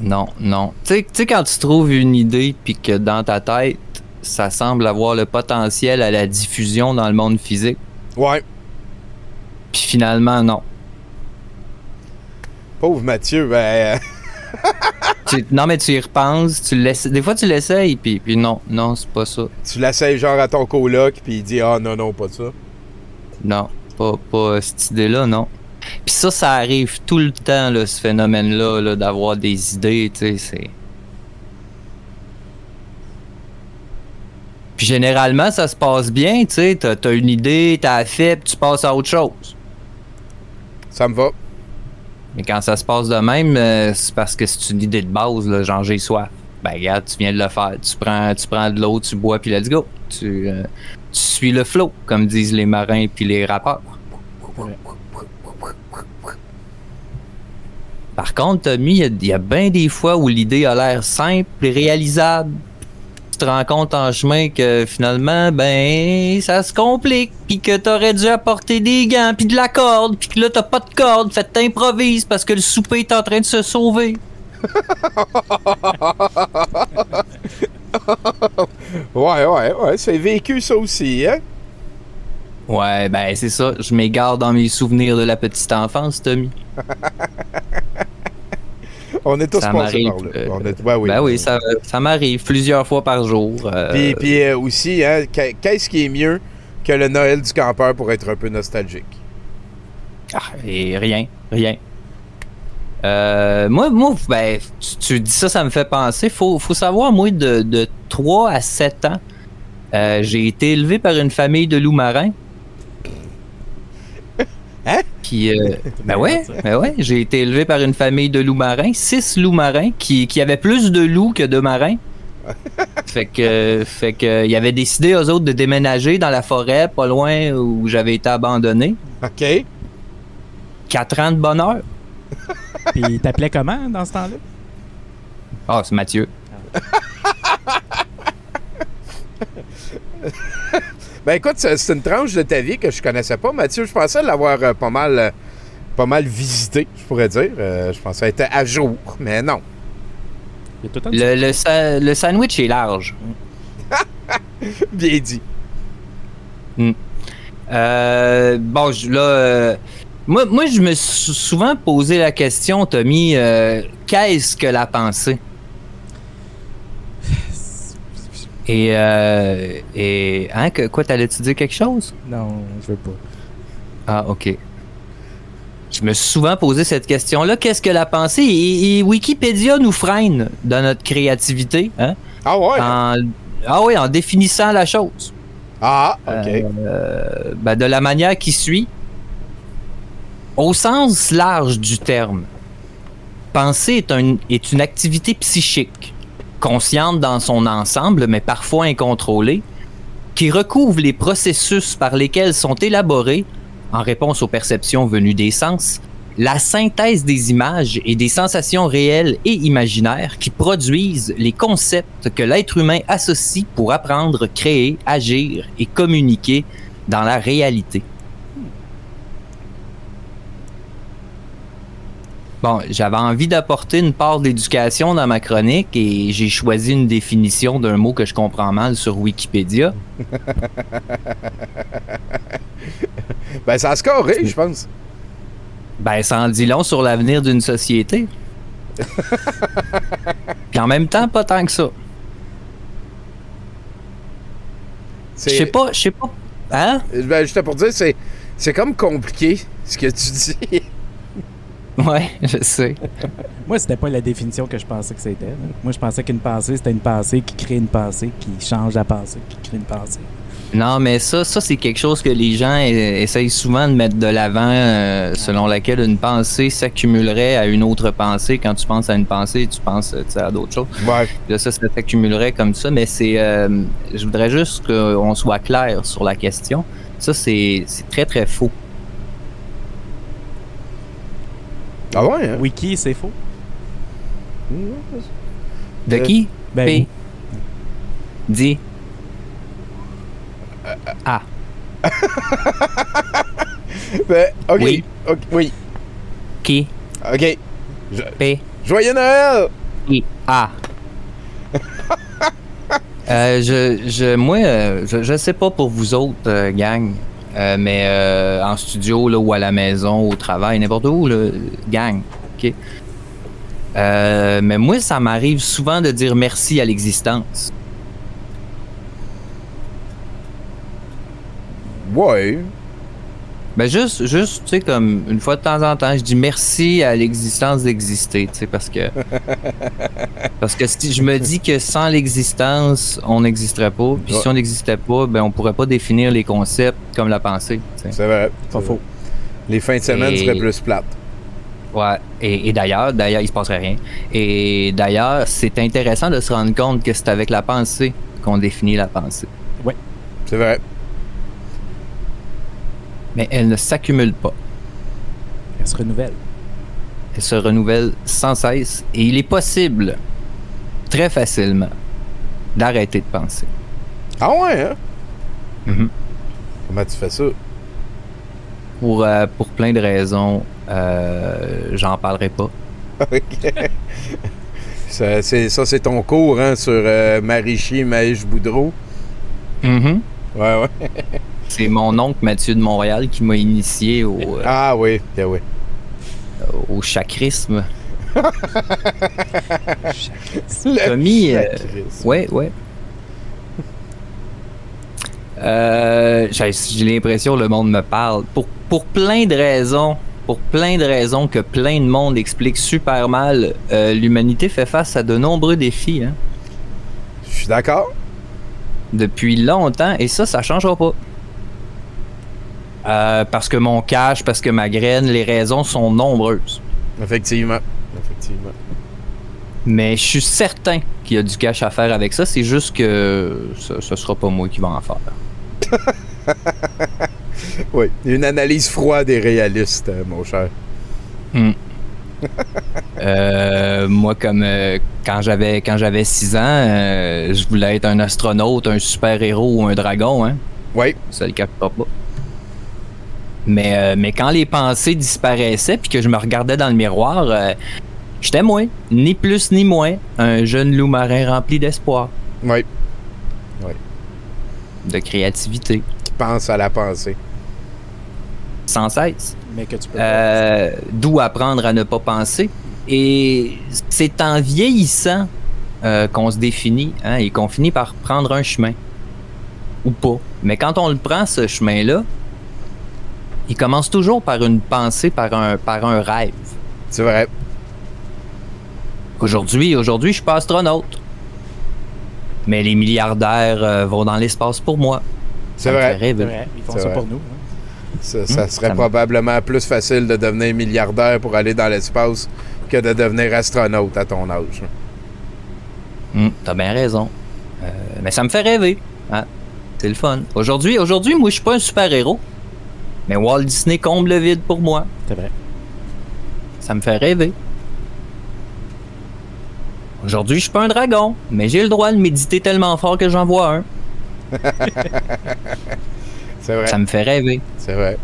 Non, non. Tu sais- quand tu trouves une idée puis que dans ta tête, ça semble avoir le potentiel à la diffusion dans le monde physique? Ouais. Puis finalement, non. Pauvre Mathieu, ben. Tu- non, mais tu y repenses, tu l'essaies. Des fois, tu l'essayes, puis, puis non, non, c'est pas ça. tu l'essayes genre à ton coloc, puis il dit Ah non, non, pas ça. Non, pas, pas cette idée-là, non. Puis ça, ça arrive tout le temps, là, ce phénomène-là, là, d'avoir des idées, tu sais, c'est... Puis généralement, ça se passe bien, tu sais, t'as, t'as une idée, t'as fait, puis tu passes à autre chose. Ça me va. Mais quand ça se passe de même, euh, c'est parce que c'est une idée de base, là, genre j'ai soif. Ben regarde, tu viens de le faire. Tu prends, tu prends de l'eau, tu bois, puis let's go. Tu, euh, tu suis le flow, comme disent les marins puis les rappeurs. Par contre, Tommy, il y a- bien des fois où l'idée a l'air simple et réalisable. Tu te rends compte en chemin que finalement, ben, ça se complique, puis que t'aurais dû apporter des gants, puis de la corde, puis que là, t'as pas de corde, fait t'improvises parce que le souper est en train de se sauver. ouais, ouais, ouais, c'est vécu ça aussi, hein? Ouais, ben, c'est ça. Je m'égare dans mes souvenirs de la petite enfance, Tommy. On est tous Ça passés par là. euh, On est- ouais, oui. ben oui, ça, ça m'arrive plusieurs fois par jour. euh, Puis, puis euh, aussi, hein, qu'est- qu'est-ce qui est mieux que le Noël du campeur pour être un peu nostalgique? Ah, et rien, rien. Moi, moi ben, tu, tu dis ça, ça me fait penser. Faut, faut savoir, moi, de, de 3 à 7 ans, j'ai été élevé par une famille de loups marins. Hein? Puis, euh, ben ouais, ben ouais, j'ai été élevé par une famille de loups marins, six loups marins, qui, qui avaient plus de loups que de marins. fait que, fait que, ils avaient décidé, eux autres, de déménager dans la forêt, pas loin où j'avais été abandonné. OK. Quatre ans de bonheur. Puis il t'appelait comment dans ce temps-là? Ah, c'est Mathieu. Ben écoute, c'est une tranche de ta vie que je connaissais pas, Mathieu. Je pensais l'avoir euh, pas mal euh, pas mal visité, je pourrais dire. Euh, je pensais être à jour, mais non. Le, le, sa- le sandwich est large. Bien dit. Hmm. Euh, bon, je- là, euh, moi, moi, je me suis souvent posé la question, Tommy, euh, qu'est-ce que la pensée? Et, euh, et hein, que, quoi, t'allais-tu dire quelque chose? Non, je veux pas. Ah, ok. Je me suis souvent posé cette question-là. Qu'est-ce que la pensée? Et, et Wikipédia nous freine dans notre créativité. Hein? Ah ouais? En, ah oui, en définissant la chose. Ah, ok. Euh, ben, de la manière qui suit. Au sens large du terme, penser est, un- est une activité psychique, consciente dans son ensemble, mais parfois incontrôlée, qui recouvre les processus par lesquels sont élaborés, en réponse aux perceptions venues des sens, la synthèse des images et des sensations réelles et imaginaires qui produisent les concepts que l'être humain associe pour apprendre, créer, agir et communiquer dans la réalité. Bon, j'avais envie d'apporter une part d'éducation dans ma chronique et j'ai choisi une définition d'un mot que je comprends mal sur Wikipédia. Ben ça a scoré, je pense. Ben, ça en dit long sur l'avenir d'une société. Puis en même temps, pas tant que ça. Je sais pas, je sais pas. Hein? Ben, j'étais pour dire, c'est, c'est comme compliqué ce que tu dis. Ouais, je sais. Moi, c'était pas la définition que je pensais que c'était. Moi, je pensais qu'une pensée, c'était une pensée qui crée une pensée, qui change la pensée, qui crée une pensée. Non, mais ça, ça c'est quelque chose que les gens euh, essayent souvent de mettre de l'avant, euh, selon laquelle une pensée s'accumulerait à une autre pensée. Quand tu penses à une pensée, tu penses à d'autres choses. Ouais. Là, ça, ça s'accumulerait comme ça, mais c'est. euh, je voudrais juste qu'on soit clair sur la question. Ça, c'est c'est très, très faux. Ah ouais, hein? Wiki, c'est faux. De Euh, qui? ben, P. Dis. Ah. Ben, ok. Oui. Ok, oui. Qui? Ok. Je- P. Joyeux Noël! I. A. Euh, je, je, moi, euh, je, je sais pas pour vous autres, euh, gang, euh, mais euh, en studio là, ou à la maison, au travail, n'importe où, gang. Euh, mais moi, ça m'arrive souvent de dire merci à l'existence. Ouais. Ben juste, juste, tu sais, comme une fois de temps en temps, je dis merci à l'existence d'exister, tu sais, parce que parce que si je me dis que sans l'existence, on n'existerait pas, puis Ouais. si on n'existait pas, ben on pourrait pas définir les concepts comme la pensée. tu sais. C'est vrai. Pas faux. Les fins de semaine Et- seraient plus plates. Ouais. Et, et d'ailleurs, d'ailleurs, il se passerait rien. Et d'ailleurs, c'est intéressant de se rendre compte que c'est avec la pensée qu'on définit la pensée. Ouais. C'est vrai. Mais elle ne s'accumule pas. Elle se renouvelle. Elle se renouvelle sans cesse et il est possible, très facilement, d'arrêter de penser. Ah ouais, hein? Mhm. Comment tu fais ça? Pour, euh, pour plein de raisons, euh, j'en parlerai pas. OK. ça, c'est, ton cours hein, sur euh, Marichi Maïch Boudreau. Mhm. Ouais, ouais. C'est mon oncle Mathieu de Montréal qui m'a initié au, euh, Ah oui, bien oui. au chakrisme. Le Tommy, euh, chakrisme. ouais, ouais. Euh, j'ai j'ai l'impression que le monde me parle. Pour, pour plein de raisons, pour plein de raisons que plein de monde explique super mal, euh, l'humanité fait face à de nombreux défis. Hein, Je suis d'accord. depuis longtemps, et ça, ça changera pas. Euh, parce que mon cash, parce que ma graine, les raisons sont nombreuses. Effectivement. Effectivement. Mais je suis certain qu'il y a du cash à faire avec ça. C'est juste que ce, ce sera pas moi qui va en faire. Oui, une analyse froide et réaliste, euh, mon cher. Hmm. Euh, moi, comme euh, quand j'avais quand j'avais 6 ans, euh, je voulais être un astronaute, un super-héros ou un dragon. Hein? Oui. Ça le captera pas. Mais, euh, mais quand les pensées disparaissaient puis que je me regardais dans le miroir, euh, j'étais moi, ni plus ni moins, un jeune loup marin rempli d'espoir, Oui. Oui. de créativité, Qui pense à la pensée. sans cesse. Mais que tu peux Euh, D'où apprendre à ne pas penser. Et c'est en vieillissant euh, qu'on se définit hein, et qu'on finit par prendre un chemin. Ou pas. Mais quand on le prend, ce chemin-là, il commence toujours par une pensée, par un, par un rêve. C'est vrai. Aujourd'hui, aujourd'hui, je suis pas astronaute. Mais les milliardaires euh, vont dans l'espace pour moi. C'est vrai. ils font ça vrai. pour nous. hein. Ça, ça Hmm, serait ça probablement plus facile de devenir milliardaire pour aller dans l'espace que de devenir astronaute à ton âge. Hum, T'as bien raison. Euh, mais ça me fait rêver. hein. C'est le fun. Aujourd'hui, aujourd'hui, moi, je suis pas un super-héros. Mais Walt Disney comble le vide pour moi. C'est vrai. Ça me fait rêver. Aujourd'hui, je suis pas un dragon, mais j'ai le droit de méditer tellement fort que j'en vois un. C'est vrai. Ça me fait rêver. C'est vrai.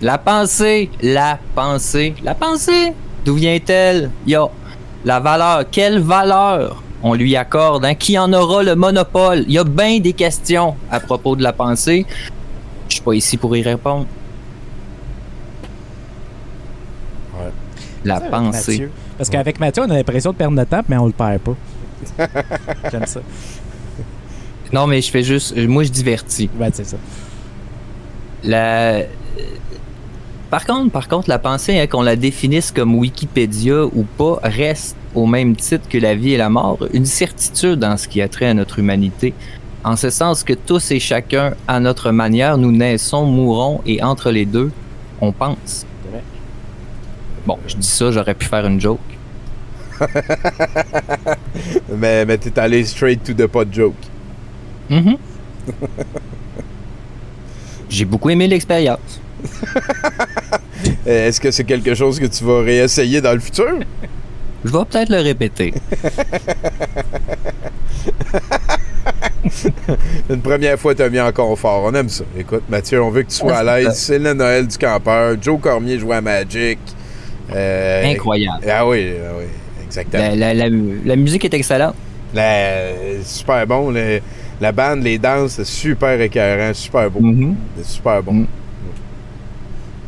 La pensée, la pensée, la pensée. D'où vient-elle? Yo, la valeur. Quelle valeur on lui accorde? Hein? Qui en aura le monopole? Il y a bien des questions à propos de la pensée. Je suis pas ici pour y répondre. Ouais. La pensée. Mathieu. Parce qu'avec Mathieu, on a l'impression de perdre notre temps, mais on le perd pas. J'aime ça. Non, mais je fais juste. Moi, je divertis. Ouais, c'est ça. La... Par contre, par contre, la pensée, hein, qu'on la définisse comme Wikipédia ou pas, reste au même titre que la vie et la mort, une certitude dans ce qui a trait à notre humanité. En ce sens que tous et chacun, à notre manière, nous naissons, mourons, et entre les deux, on pense. Bon, je dis ça, j'aurais pu faire une joke. Mais, mais t'es allé straight to the pot joke. Mhm. J'ai beaucoup aimé l'expérience. Est-ce que c'est quelque chose que tu vas réessayer dans le futur? Je vais peut-être le répéter. Une première fois, t'as mis en confort. On aime ça. Écoute, Mathieu, on veut que tu sois à l'aise. C'est le Noël du campeur. Joe Cormier joue à Magic. Euh, Incroyable. Ah oui, ah oui, exactement. La, la- la- la musique est excellente. Super bon. le- la bande, les danses, c'est super écœurant, super beau. Mhm. C'est super bon. Mm.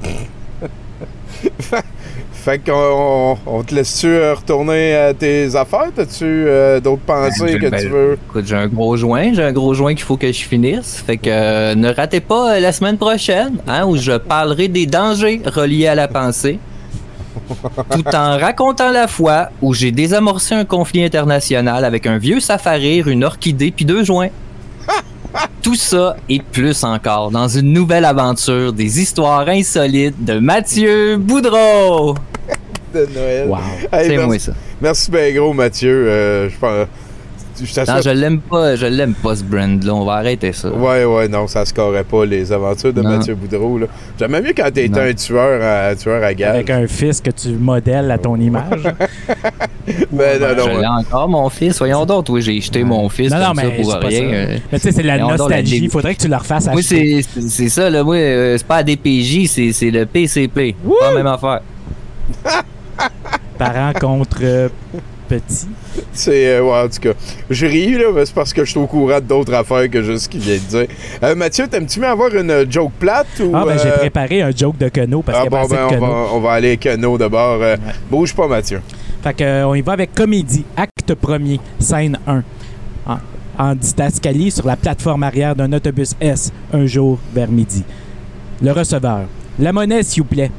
Fait qu'on on te laisse-tu euh, retourner à tes affaires? T'as-tu euh, d'autres pensées que Ben, tu veux? Écoute, j'ai un gros joint, j'ai un gros joint qu'il faut que je finisse. Fait que euh, ne ratez pas euh, la semaine prochaine, hein, où je parlerai des dangers reliés à la pensée. tout en racontant la fois où j'ai désamorcé un conflit international avec un vieux safarir, une orchidée puis deux joints. Tout ça et plus encore dans une nouvelle aventure des histoires insolites de Mathieu Boudreau. De Noël. Wow. Hey, C'est merci- moi ça. Merci bien gros, Mathieu. Euh, je pense. Je Non, je l'aime pas, je l'aime pas ce brand-là. On va arrêter ça. Ouais, ouais, non, ça scorerait pas les aventures de Non. Mathieu Boudreau. là. J'aimais mieux quand t'étais Non. un tueur à, un tueur à gage. Avec un fils que tu modèles à ton image. Ben, non, non, je l'ai encore, mon fils. Voyons donc, oui, j'ai jeté mon fils Non, non, comme ça mais pour rien. ça. Mais tu sais, c'est la nostalgie. Il faudrait que tu le refasses Moi, acheter. c'est ça, là. Moi, euh, c'est pas à DPJ, c'est c'est le PCP. Pas la même affaire. Parents contre euh, petits? C'est, euh, ouais, en tout cas, je ris, là, mais c'est parce que je suis au courant d'autres affaires que juste ce qu'il vient de dire. Euh, Mathieu, t'aimes-tu mieux avoir une euh, joke plate ou. Ah, ben j'ai préparé un joke de Queneau parce ah, qu'il y a bon, ben, on va, Queneau. on va aller Queneau d'abord. Bouge pas, Mathieu. Fait que, on y va avec comédie. Acte premier, scène 1. En, en didascalie sur la plateforme arrière d'un autobus S, un jour vers midi. Le receveur. La monnaie, s'il vous plaît.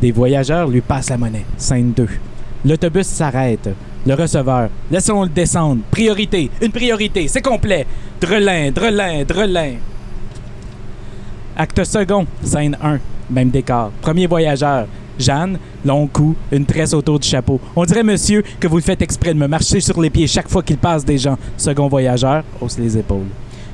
Des voyageurs lui passent la monnaie. Scène 2. L'autobus s'arrête. Le receveur. Laissons-le descendre. Priorité. Une priorité. C'est complet. Drelin, drelin, drelin. Acte second, scène 1, même décor. Premier voyageur, Jeanne, long cou, une tresse autour du chapeau. On dirait, monsieur, que vous le faites exprès de me marcher sur les pieds chaque fois qu'il passe des gens. Second voyageur, hausse les épaules.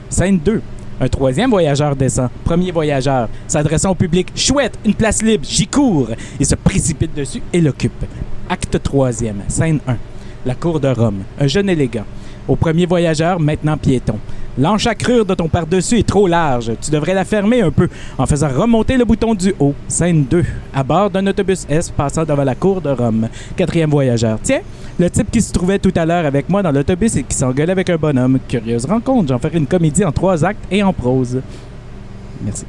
Scène 2, un troisième voyageur descend. Premier voyageur, s'adressant au public, chouette, une place libre, j'y cours. Il se précipite dessus et l'occupe. Acte troisième, scène 1, la cour de Rome. Un jeune élégant. Au premier voyageur, maintenant piéton. L'enchacrure de ton par-dessus est trop large. Tu devrais la fermer un peu en faisant remonter le bouton du haut. Scène 2. À bord d'un autobus S passant devant la cour de Rome. Quatrième voyageur. Tiens, le type qui se trouvait tout à l'heure avec moi dans l'autobus et qui s'engueulait avec un bonhomme. Curieuse rencontre. J'en ferai une comédie en trois actes et en prose. Merci.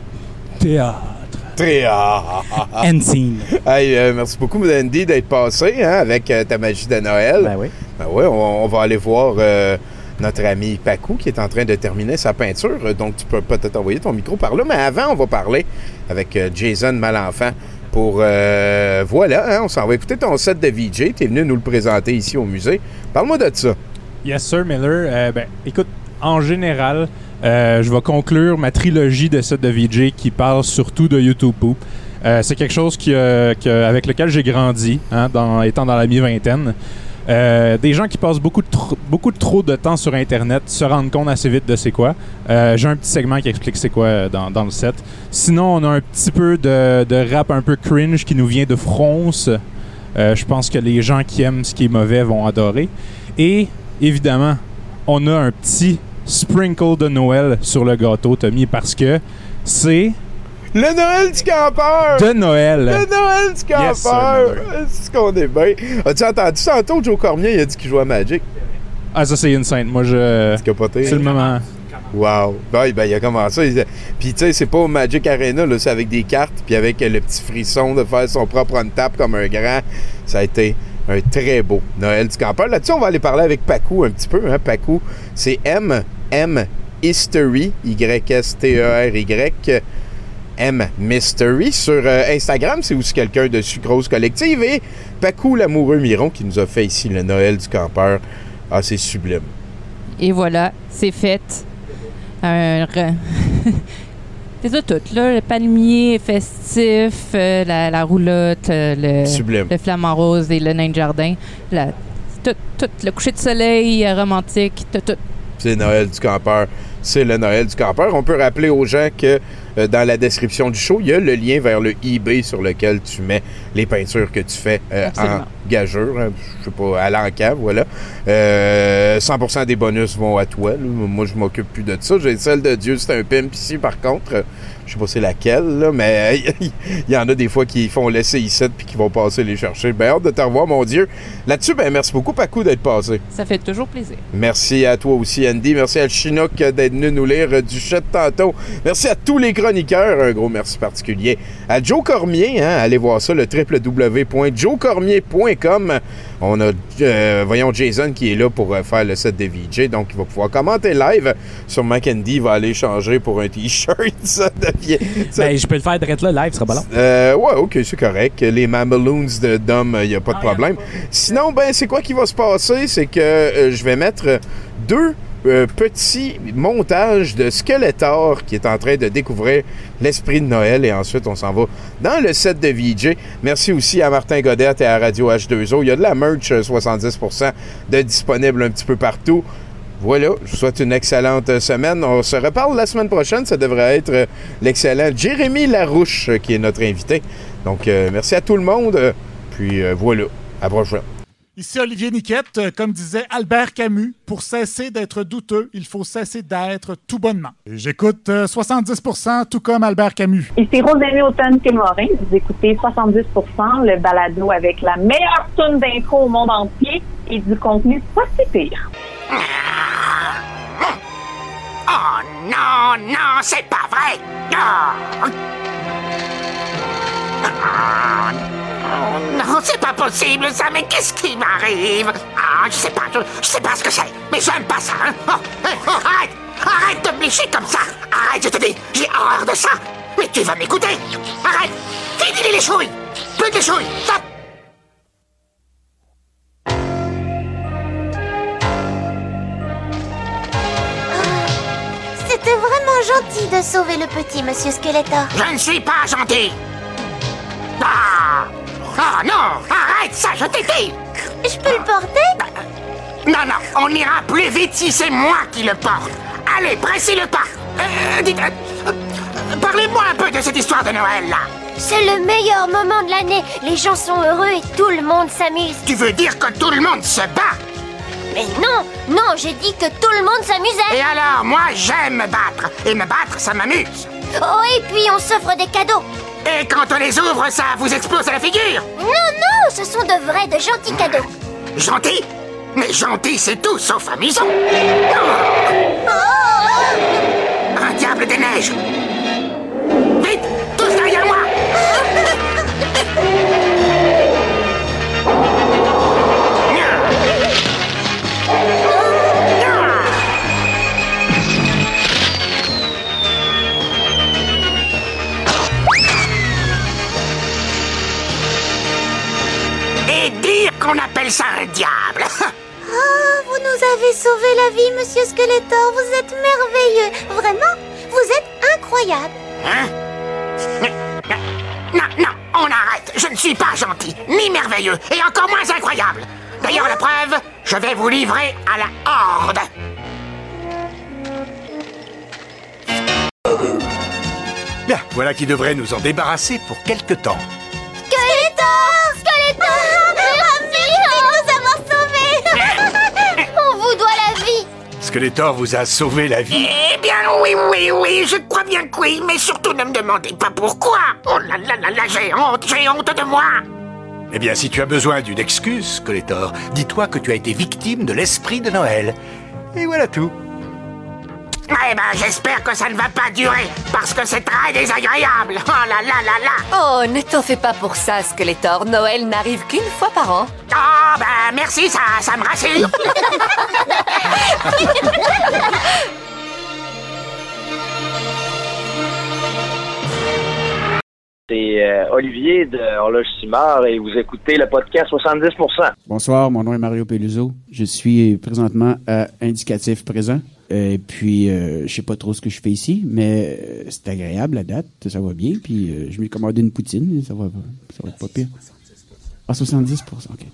Très. ah, End scene. Hey, euh, merci beaucoup, Andy, d'être passé hein, avec euh, ta magie de Noël. Ben oui. Ben oui, on, on va aller voir euh, notre ami Pacou qui est en train de terminer sa peinture. Donc, tu peux peut-être envoyer ton micro par là. Mais avant, on va parler avec euh, Jason Malenfant pour... euh, voilà, hein, on s'en va écouter ton set de VJ. Tu es venu nous le présenter ici au musée. Parle-moi de ça. Yes, sir, Miller. Euh, ben, écoute, en général, euh, je vais conclure ma trilogie de sets de VJ qui parle surtout de YouTube Poop. Euh, c'est quelque chose euh, avec lequel j'ai grandi, hein, étant dans la mi-vingtaine. Euh, des gens qui passent beaucoup trop de temps sur Internet se rendent compte assez vite de c'est quoi. J'ai un petit segment qui explique c'est quoi dans, le set. Sinon, on a un petit peu de, rap un peu cringe qui nous vient de France. Je pense que les gens qui aiment ce qui est mauvais vont adorer. Et évidemment, on a un petit sprinkle de Noël sur le gâteau, Tommy, parce que c'est Le Noël du campeur! de Noël. Le Noël du Yes, campeur! Miller. C'est ce qu'on est bien? As-tu entendu tantôt Joe Cormier, il a dit qu'il jouait à Magic? Ah, ça, c'est insane. Moi, je. C'est le moment. Wow. Ben, ben, il a commencé. Il- Puis, tu sais, c'est pas au Magic Arena, là, c'est avec des cartes, puis avec le petit frisson de faire son propre on-tap comme un grand. Ça a été un très beau Noël du campeur. Là-dessus, on va aller parler avec Pacou un petit peu. Hein. Pacou, c'est M, M, History, Y-S-T-E-R-Y. M Mystery. Sur euh, Instagram, c'est aussi quelqu'un de Sucrose Collective. Et Pacou, l'amoureux Miron, qui nous a fait ici le Noël du campeur. Ah, c'est sublime. Et voilà, c'est fait. Un c'est ça tout, là. Le palmier festif, euh, la, la roulotte, euh, le, Sublime. le flamant rose et le nain de jardin. La- tout, tout, le coucher de soleil romantique, tout, tout. C'est Noël du campeur. C'est le Noël du campeur. On peut rappeler aux gens que euh, dans la description du show, il y a le lien vers le eBay sur lequel tu mets les peintures que tu fais euh, en. Gageure, hein, je sais pas, à l'encave, voilà. Euh, 100% des bonus vont à toi. là. Moi, je m'occupe plus de ça. J'ai celle de Dieu, c'est un pimp ici, par contre. Euh, Je sais pas c'est laquelle, là, mais il y en a des fois qui font laisser ici puis qui vont passer les chercher. Ben, hâte de te revoir, mon Dieu. Là-dessus, ben, merci beaucoup, Pacou, d'être passé. Ça fait toujours plaisir. Merci à toi aussi, Andy. Merci à Chinook d'être venu nous lire euh, du chat tantôt. Merci à tous les chroniqueurs. Un gros merci particulier à Joe Cormier. hein. Allez voir ça, le www.joecormier.com. On a, euh, voyons, Jason qui est là pour euh, faire le set de VJ. Donc, il va pouvoir commenter live. Sûrement Candy va aller changer pour un T-shirt. Ça devient... ça- Ben, je peux le faire direct là, live, ce sera pas long. euh, ouais, ok, c'est correct. Les Mameloons de Dom, il n'y a pas de problème. Sinon, ben, c'est quoi qui va se passer? C'est que euh, je vais mettre deux euh, petits montages de Skeletor qui est en train de découvrir l'esprit de Noël et ensuite on s'en va dans le set de VJ. Merci aussi à Martin Godette et à Radio H2O. Il y a de la merch euh, 70% de disponible un petit peu partout. Voilà, je vous souhaite une excellente euh, semaine. On se reparle la semaine prochaine. Ça devrait être euh, l'excellent Jérémy Larouche euh, qui est notre invité. Donc, euh, merci à tout le monde. Euh, Puis euh, voilà, à la prochaine. Ici Olivier Niquette, Euh, comme disait Albert Camus, pour cesser d'être douteux, il faut cesser d'être tout bonnement. Et J'écoute euh, 70% tout comme Albert Camus. Ici Rosemary Automne Morin. Vous écoutez 70% le balado avec la meilleure tune d'intro au monde entier et du contenu pas si pire. Oh non, non, c'est pas vrai. Oh. Oh, non, c'est pas possible ça, mais qu'est-ce qui m'arrive? Ah, je sais pas, je, je sais pas ce que c'est, mais j'aime pas ça, hein. Oh, hey, oh, arrête Arrête de me lécher comme ça. Arrête, je te dis, j'ai horreur de ça. Mais tu vas m'écouter. Arrête. Fini les chouilles Plus de chouilles Stop. C'était vraiment gentil de sauver le petit monsieur Skeletor. Je ne suis pas gentil Ah non Arrête ça, je t'ai dit Je peux le porter Non, non, on ira plus vite si c'est moi qui le porte. Allez, pressez le pas. Euh, dites, euh, euh, parlez-moi un peu de cette histoire de Noël, là. C'est le meilleur moment de l'année. Les gens sont heureux et tout le monde s'amuse. Tu veux dire que tout le monde se bat? Mais non, non, j'ai dit que tout le monde s'amusait. Et alors, moi, j'aime me battre. Et me battre, ça m'amuse. Oh, et puis on s'offre des cadeaux. Et quand on les ouvre, ça vous explose à la figure. Non, non, ce sont de vrais, de gentils cadeaux. Gentil Mais gentil, c'est tout sauf amusant. Oh Un diable des neiges Vite Tous derrière moi appelle ça un diable Oh, vous nous avez sauvé la vie, monsieur Skeletor. Vous êtes merveilleux. Vraiment, vous êtes incroyable. Hein? Non, non, on arrête. Je ne suis pas gentil, ni merveilleux, et encore moins incroyable. D'ailleurs, la preuve, je vais vous livrer à la horde. Bien, voilà qui devrait nous en débarrasser pour quelque temps. Skeletor vous a sauvé la vie. Eh bien, oui, oui, oui, je crois bien que oui, mais surtout ne me demandez pas pourquoi. Oh là là là là, j'ai honte, j'ai honte de moi. Eh bien, si tu as besoin d'une excuse, Skeletor, dis-toi que tu as été victime de l'esprit de Noël. Et voilà tout. Eh ben, j'espère que ça ne va pas durer, parce que c'est très désagréable. Oh là là là là. Oh, ne t'en fais pas pour ça, Skeletor. Noël n'arrive qu'une fois par an. Ah, ben, merci, ça, ça me rassure. C'est euh, Olivier de Horloge Simard et vous écoutez le podcast 70%. Bonsoir, mon nom est Mario Peluso. Je suis présentement à indicatif présent. Et puis, euh, je sais pas trop ce que je fais ici, mais euh, c'est agréable la date, ça va bien. Puis, euh, je m'ai commandé une poutine, ça va, ça va être pas pire. Ah, 70 OK.